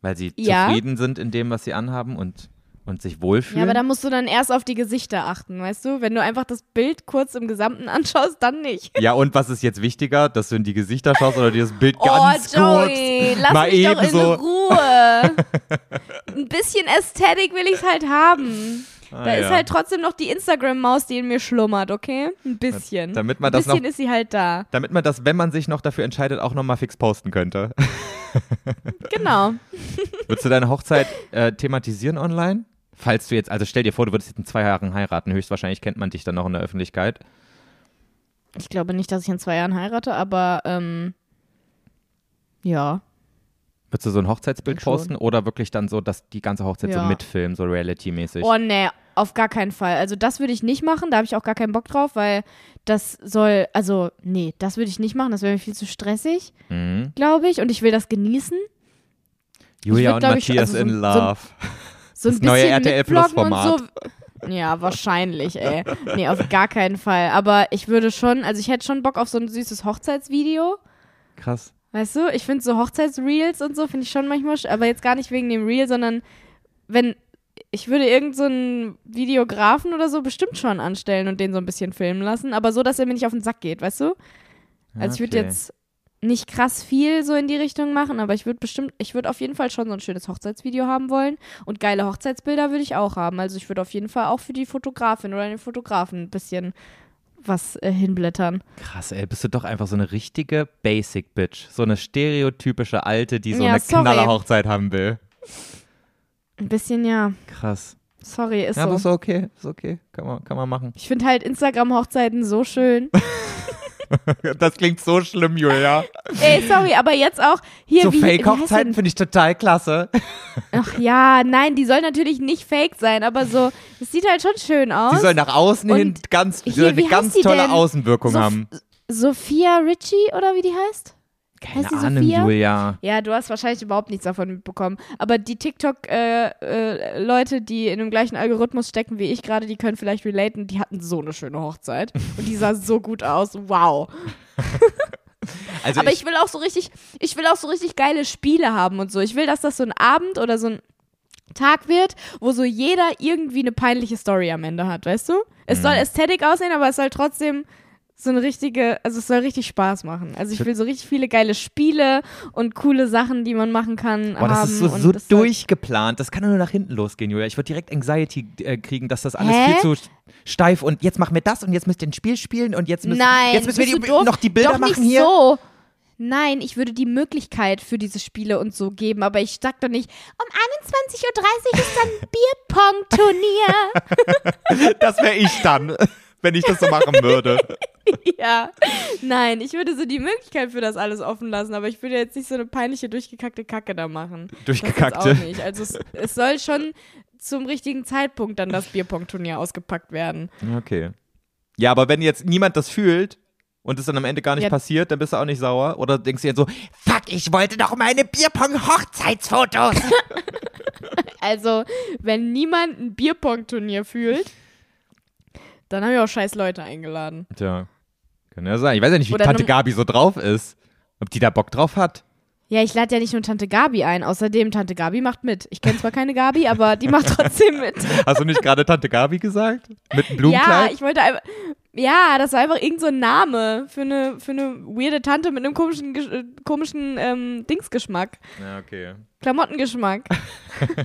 Weil sie Ja. zufrieden sind in dem, was sie anhaben und, und sich wohlfühlen? Ja, aber da musst du dann erst auf die Gesichter achten, weißt du? Wenn du einfach das Bild kurz im Gesamten anschaust, dann nicht. ja, und was ist jetzt wichtiger, dass du in die Gesichter schaust oder dir das Bild oh, ganz Joey, kurz lass mal mich doch eben in so. Ruhe. Ein bisschen Ästhetik will ich halt haben. Ah, Da ist ja. halt trotzdem noch die Instagram-Maus, die in mir schlummert, okay? Ein bisschen. Damit man Ein das bisschen noch- ist sie halt da. Damit man das, wenn man sich noch dafür entscheidet, auch nochmal fix posten könnte. Genau. Würdest du deine Hochzeit äh, thematisieren online? Falls du jetzt, also stell dir vor, du würdest jetzt in zwei Jahren heiraten, höchstwahrscheinlich kennt man dich dann noch in der Öffentlichkeit. Ich glaube nicht, dass ich in zwei Jahren heirate, aber ähm, ja. Würdest du so ein Hochzeitsbild schon. posten oder wirklich dann so, dass die ganze Hochzeit so Ja. mitfilmen, so reality-mäßig? Oh nee, auf gar keinen Fall. Also das würde ich nicht machen, da habe ich auch gar keinen Bock drauf, weil das soll, also nee, das würde ich nicht machen, das wäre mir viel zu stressig, Mhm. glaube ich. Und ich will das genießen. Julia würd, und glaub ich, Matthias also so- in so Love. So ein Das neue bisschen RTL Plus Format. So. Ja, wahrscheinlich, ey. Nee, auf gar keinen Fall. Aber ich würde schon, also ich hätte schon Bock auf so ein süßes Hochzeitsvideo. Krass. Weißt du, ich finde so Hochzeitsreels und so finde ich schon manchmal, aber jetzt gar nicht wegen dem Reel, sondern wenn ich würde irgend so einen Videografen oder so bestimmt schon anstellen und den so ein bisschen filmen lassen, aber so, dass er mir nicht auf den Sack geht, weißt du? Also ich würde Okay. jetzt nicht krass viel so in die Richtung machen, aber ich würde bestimmt, ich würde auf jeden Fall schon so ein schönes Hochzeitsvideo haben wollen und geile Hochzeitsbilder würde ich auch haben. Also ich würde auf jeden Fall auch für die Fotografin oder den Fotografen ein bisschen was äh, hinblättern. Krass, ey, bist du doch einfach so eine richtige Basic Bitch. So eine stereotypische Alte, die so Ja, eine sorry. Knallerhochzeit haben will. Ein bisschen ja. Krass. Sorry, ist ja, so. aber ist okay, ist okay. Kann man, kann man machen. Ich finde halt Instagram-Hochzeiten so schön. Das klingt so schlimm, Julia. Ey, sorry, aber jetzt auch hier so Fake-Hochzeiten finde ich total klasse. Ach ja, nein, die sollen natürlich nicht fake sein, aber so, es sieht halt schon schön aus. Die soll nach außen Und hin ganz, die hier, soll eine ganz tolle denn? Außenwirkung So- haben. Sophia Richie oder wie die heißt? Keine Ahnung, Sophia? Julia. Ja, du hast wahrscheinlich überhaupt nichts davon mitbekommen. Aber die TikTok-Leute, die in dem gleichen Algorithmus stecken wie ich gerade, die können vielleicht relaten. Die hatten so eine schöne Hochzeit. Und die sah so gut aus. Wow. Also Aber ich, will auch so richtig, ich will auch so richtig geile Spiele haben und so. Ich will, dass das so ein Abend oder so ein Tag wird, wo so jeder irgendwie eine peinliche Story am Ende hat, weißt du? Es Mhm. soll Ästhetik aussehen, aber es soll trotzdem so eine richtige, also es soll richtig Spaß machen. Also ich will so richtig viele geile Spiele und coole Sachen, die man machen kann, Boah, das ist so, so das durchgeplant. Das kann nur nach hinten losgehen, Julia. Ich würde direkt Anxiety äh, kriegen, dass das alles Hä? viel zu steif und jetzt machen wir das und jetzt müsst ihr ein Spiel spielen und jetzt müssen, Nein, jetzt müssen wir die, noch die Bilder Doch machen nicht hier. so. Nein, ich würde die Möglichkeit für diese Spiele und so geben, aber ich sag doch nicht, um 21.30 Uhr ist dann Bierpong-Turnier. Das wäre ich dann, wenn ich das so machen würde. ja. Nein, ich würde so die Möglichkeit für das alles offen lassen, aber ich würde jetzt nicht so eine peinliche, durchgekackte Kacke da machen. Das Durchgekackte. jetzt auch nicht. Also es, es soll schon zum richtigen Zeitpunkt dann das Bierpong-Turnier ausgepackt werden. Okay. Ja, aber wenn jetzt niemand das fühlt und es dann am Ende gar nicht Ja. passiert, dann bist du auch nicht sauer. Oder denkst du jetzt so, fuck, ich wollte doch meine Bierpong-Hochzeitsfotos. Also, wenn niemand ein Bierpong-Turnier fühlt, dann haben wir auch scheiß Leute eingeladen. Tja, Kann ja sein. Ich weiß ja nicht, wie Oder Tante Gabi so drauf ist. Ob die da Bock drauf hat. Ja, ich lade ja nicht nur Tante Gabi ein. Außerdem, Tante Gabi macht mit. Ich kenne zwar keine Gabi, aber die macht trotzdem mit. Hast du nicht gerade Tante Gabi gesagt? Mit einem Ja, Blumenkleid? ich wollte einfach. Ja, das war einfach irgend so ein Name für eine, für eine weirde Tante mit einem komischen, äh, komischen ähm, Dingsgeschmack. ja, okay. Klamottengeschmack.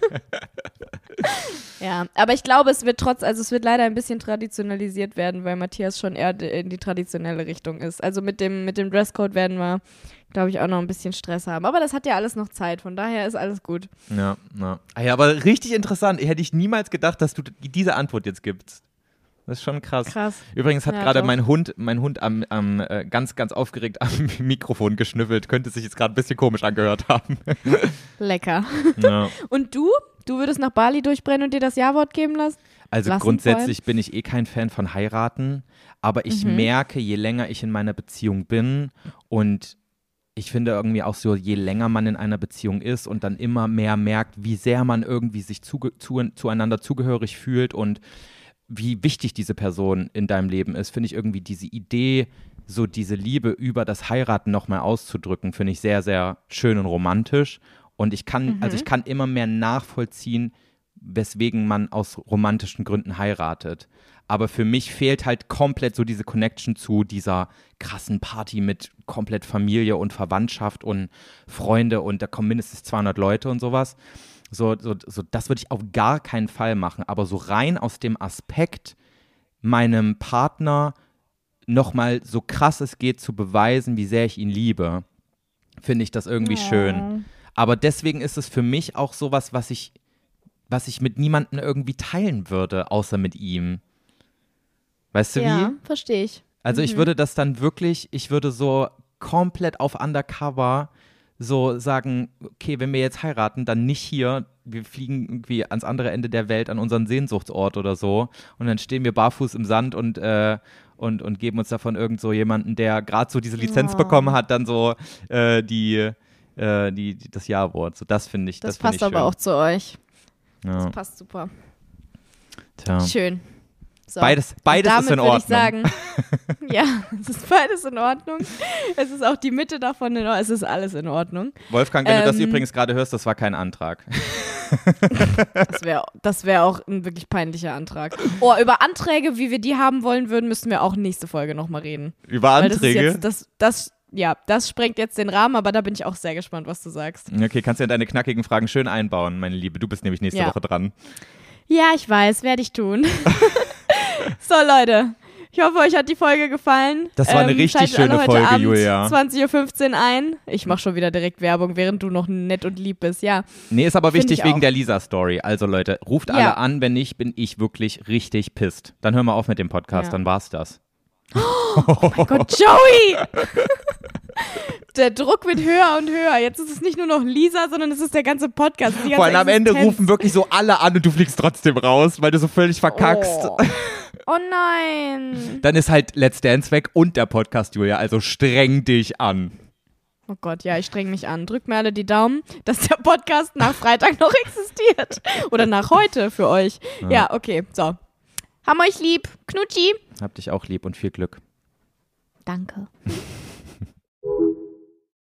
ja, aber ich glaube, es wird trotz, also es wird leider ein bisschen traditionalisiert werden, weil Matthias schon eher in die traditionelle Richtung ist. Also mit dem, mit dem Dresscode werden wir, glaube ich, auch noch ein bisschen Stress haben. Aber das hat ja alles noch Zeit, von daher ist alles gut. Ja, ja. Ah ja, aber richtig interessant. Hätte ich niemals gedacht, dass du diese Antwort jetzt gibst. Das ist schon krass. Krass. Übrigens hat Ja, gerade mein Hund, mein Hund am, am äh, ganz, ganz aufgeregt am Mikrofon geschnüffelt. Könnte sich jetzt gerade ein bisschen komisch angehört haben. Lecker. ja. Und du? Du würdest nach Bali durchbrennen und dir das Ja-Wort geben lassen? Also Lassen grundsätzlich bin ich eh kein Fan von heiraten, aber ich Mhm. merke, je länger ich in meiner Beziehung bin und ich finde irgendwie auch so, je länger man in einer Beziehung ist und dann immer mehr merkt, wie sehr man irgendwie sich zuge zu, zueinander zugehörig fühlt und wie wichtig diese Person in deinem Leben ist, finde ich irgendwie diese Idee, so diese Liebe über das Heiraten nochmal auszudrücken, finde ich sehr, sehr schön und romantisch. Und ich kann, also ich kann immer mehr nachvollziehen, weswegen man aus romantischen Gründen heiratet. Aber für mich fehlt halt komplett so diese Connection zu dieser krassen Party mit komplett Familie und Verwandtschaft und Freunde und da kommen mindestens 200 Leute und sowas. So, so, so das würde ich auf gar keinen Fall machen. Aber so rein aus dem Aspekt, meinem Partner nochmal so krass es geht zu beweisen, wie sehr ich ihn liebe, finde ich das irgendwie schön. Aber deswegen ist es für mich auch sowas, was ich, was ich mit niemandem irgendwie teilen würde, außer mit ihm. Weißt du ja, wie? verstehe ich. Also ich würde das dann wirklich, ich würde so komplett auf Undercover so sagen, okay, wenn wir jetzt heiraten, dann nicht hier, wir fliegen irgendwie ans andere Ende der Welt an unseren Sehnsuchtsort oder so und dann stehen wir barfuß im Sand und äh, und, und geben uns davon irgend so jemanden, der gerade so diese Lizenz Oh. bekommen hat, dann so äh, die, äh, die, die das Ja-Wort. So das finde ich, Das, das, passt ich aber schön. auch zu euch. Ja, Das passt super. tja. Schön. So. Beides, beides ist in würde Ordnung. ich sagen, ja, es ist beides in Ordnung. Es ist auch die Mitte davon in Ordnung. Es ist alles in Ordnung. Wolfgang, wenn du das Ähm, übrigens gerade hörst, das war kein Antrag. Das wäre das wär auch ein wirklich peinlicher Antrag. Oh, über Anträge, wie wir die haben wollen würden, müssten wir auch nächste Folge nochmal reden. Über Weil das Anträge? jetzt, das, das, ja, das sprengt jetzt den Rahmen, aber da bin ich auch sehr gespannt, was du sagst. Okay, kannst ja deine knackigen Fragen schön einbauen, meine Liebe. Du bist nämlich nächste Ja. Woche dran. Ja, ich weiß, werde ich tun. so, Leute. Ich hoffe, euch hat die Folge gefallen. Das war eine richtig schaltet alle schöne heute Folge, Abend Julia. 20.15 Uhr ein. Ich mache schon wieder direkt Werbung, während du noch nett und lieb bist. Ja, Nee, ist aber Find wichtig ich wegen auch. der Lisa-Story. Also Leute, ruft Ja. alle an, wenn nicht, bin ich wirklich richtig pisst. Dann hören wir auf mit dem Podcast, Ja. dann war's das. Gott, Joey! Der Druck wird höher und höher. Jetzt ist es nicht nur noch Lisa, sondern es ist der ganze Podcast. Vor allem am Ende rufen wirklich so alle an und du fliegst trotzdem raus, weil du so völlig verkackst. Oh. Oh nein. Dann ist halt Let's Dance weg und der Podcast, Julia. Also streng dich an. Oh Gott, ja, ich streng mich an. Drückt mir alle die Daumen, dass der Podcast nach Freitag noch existiert. Oder nach heute für euch. Ja, okay, so. Haben euch lieb. Knutschi. Hab dich auch lieb und viel Glück. Danke.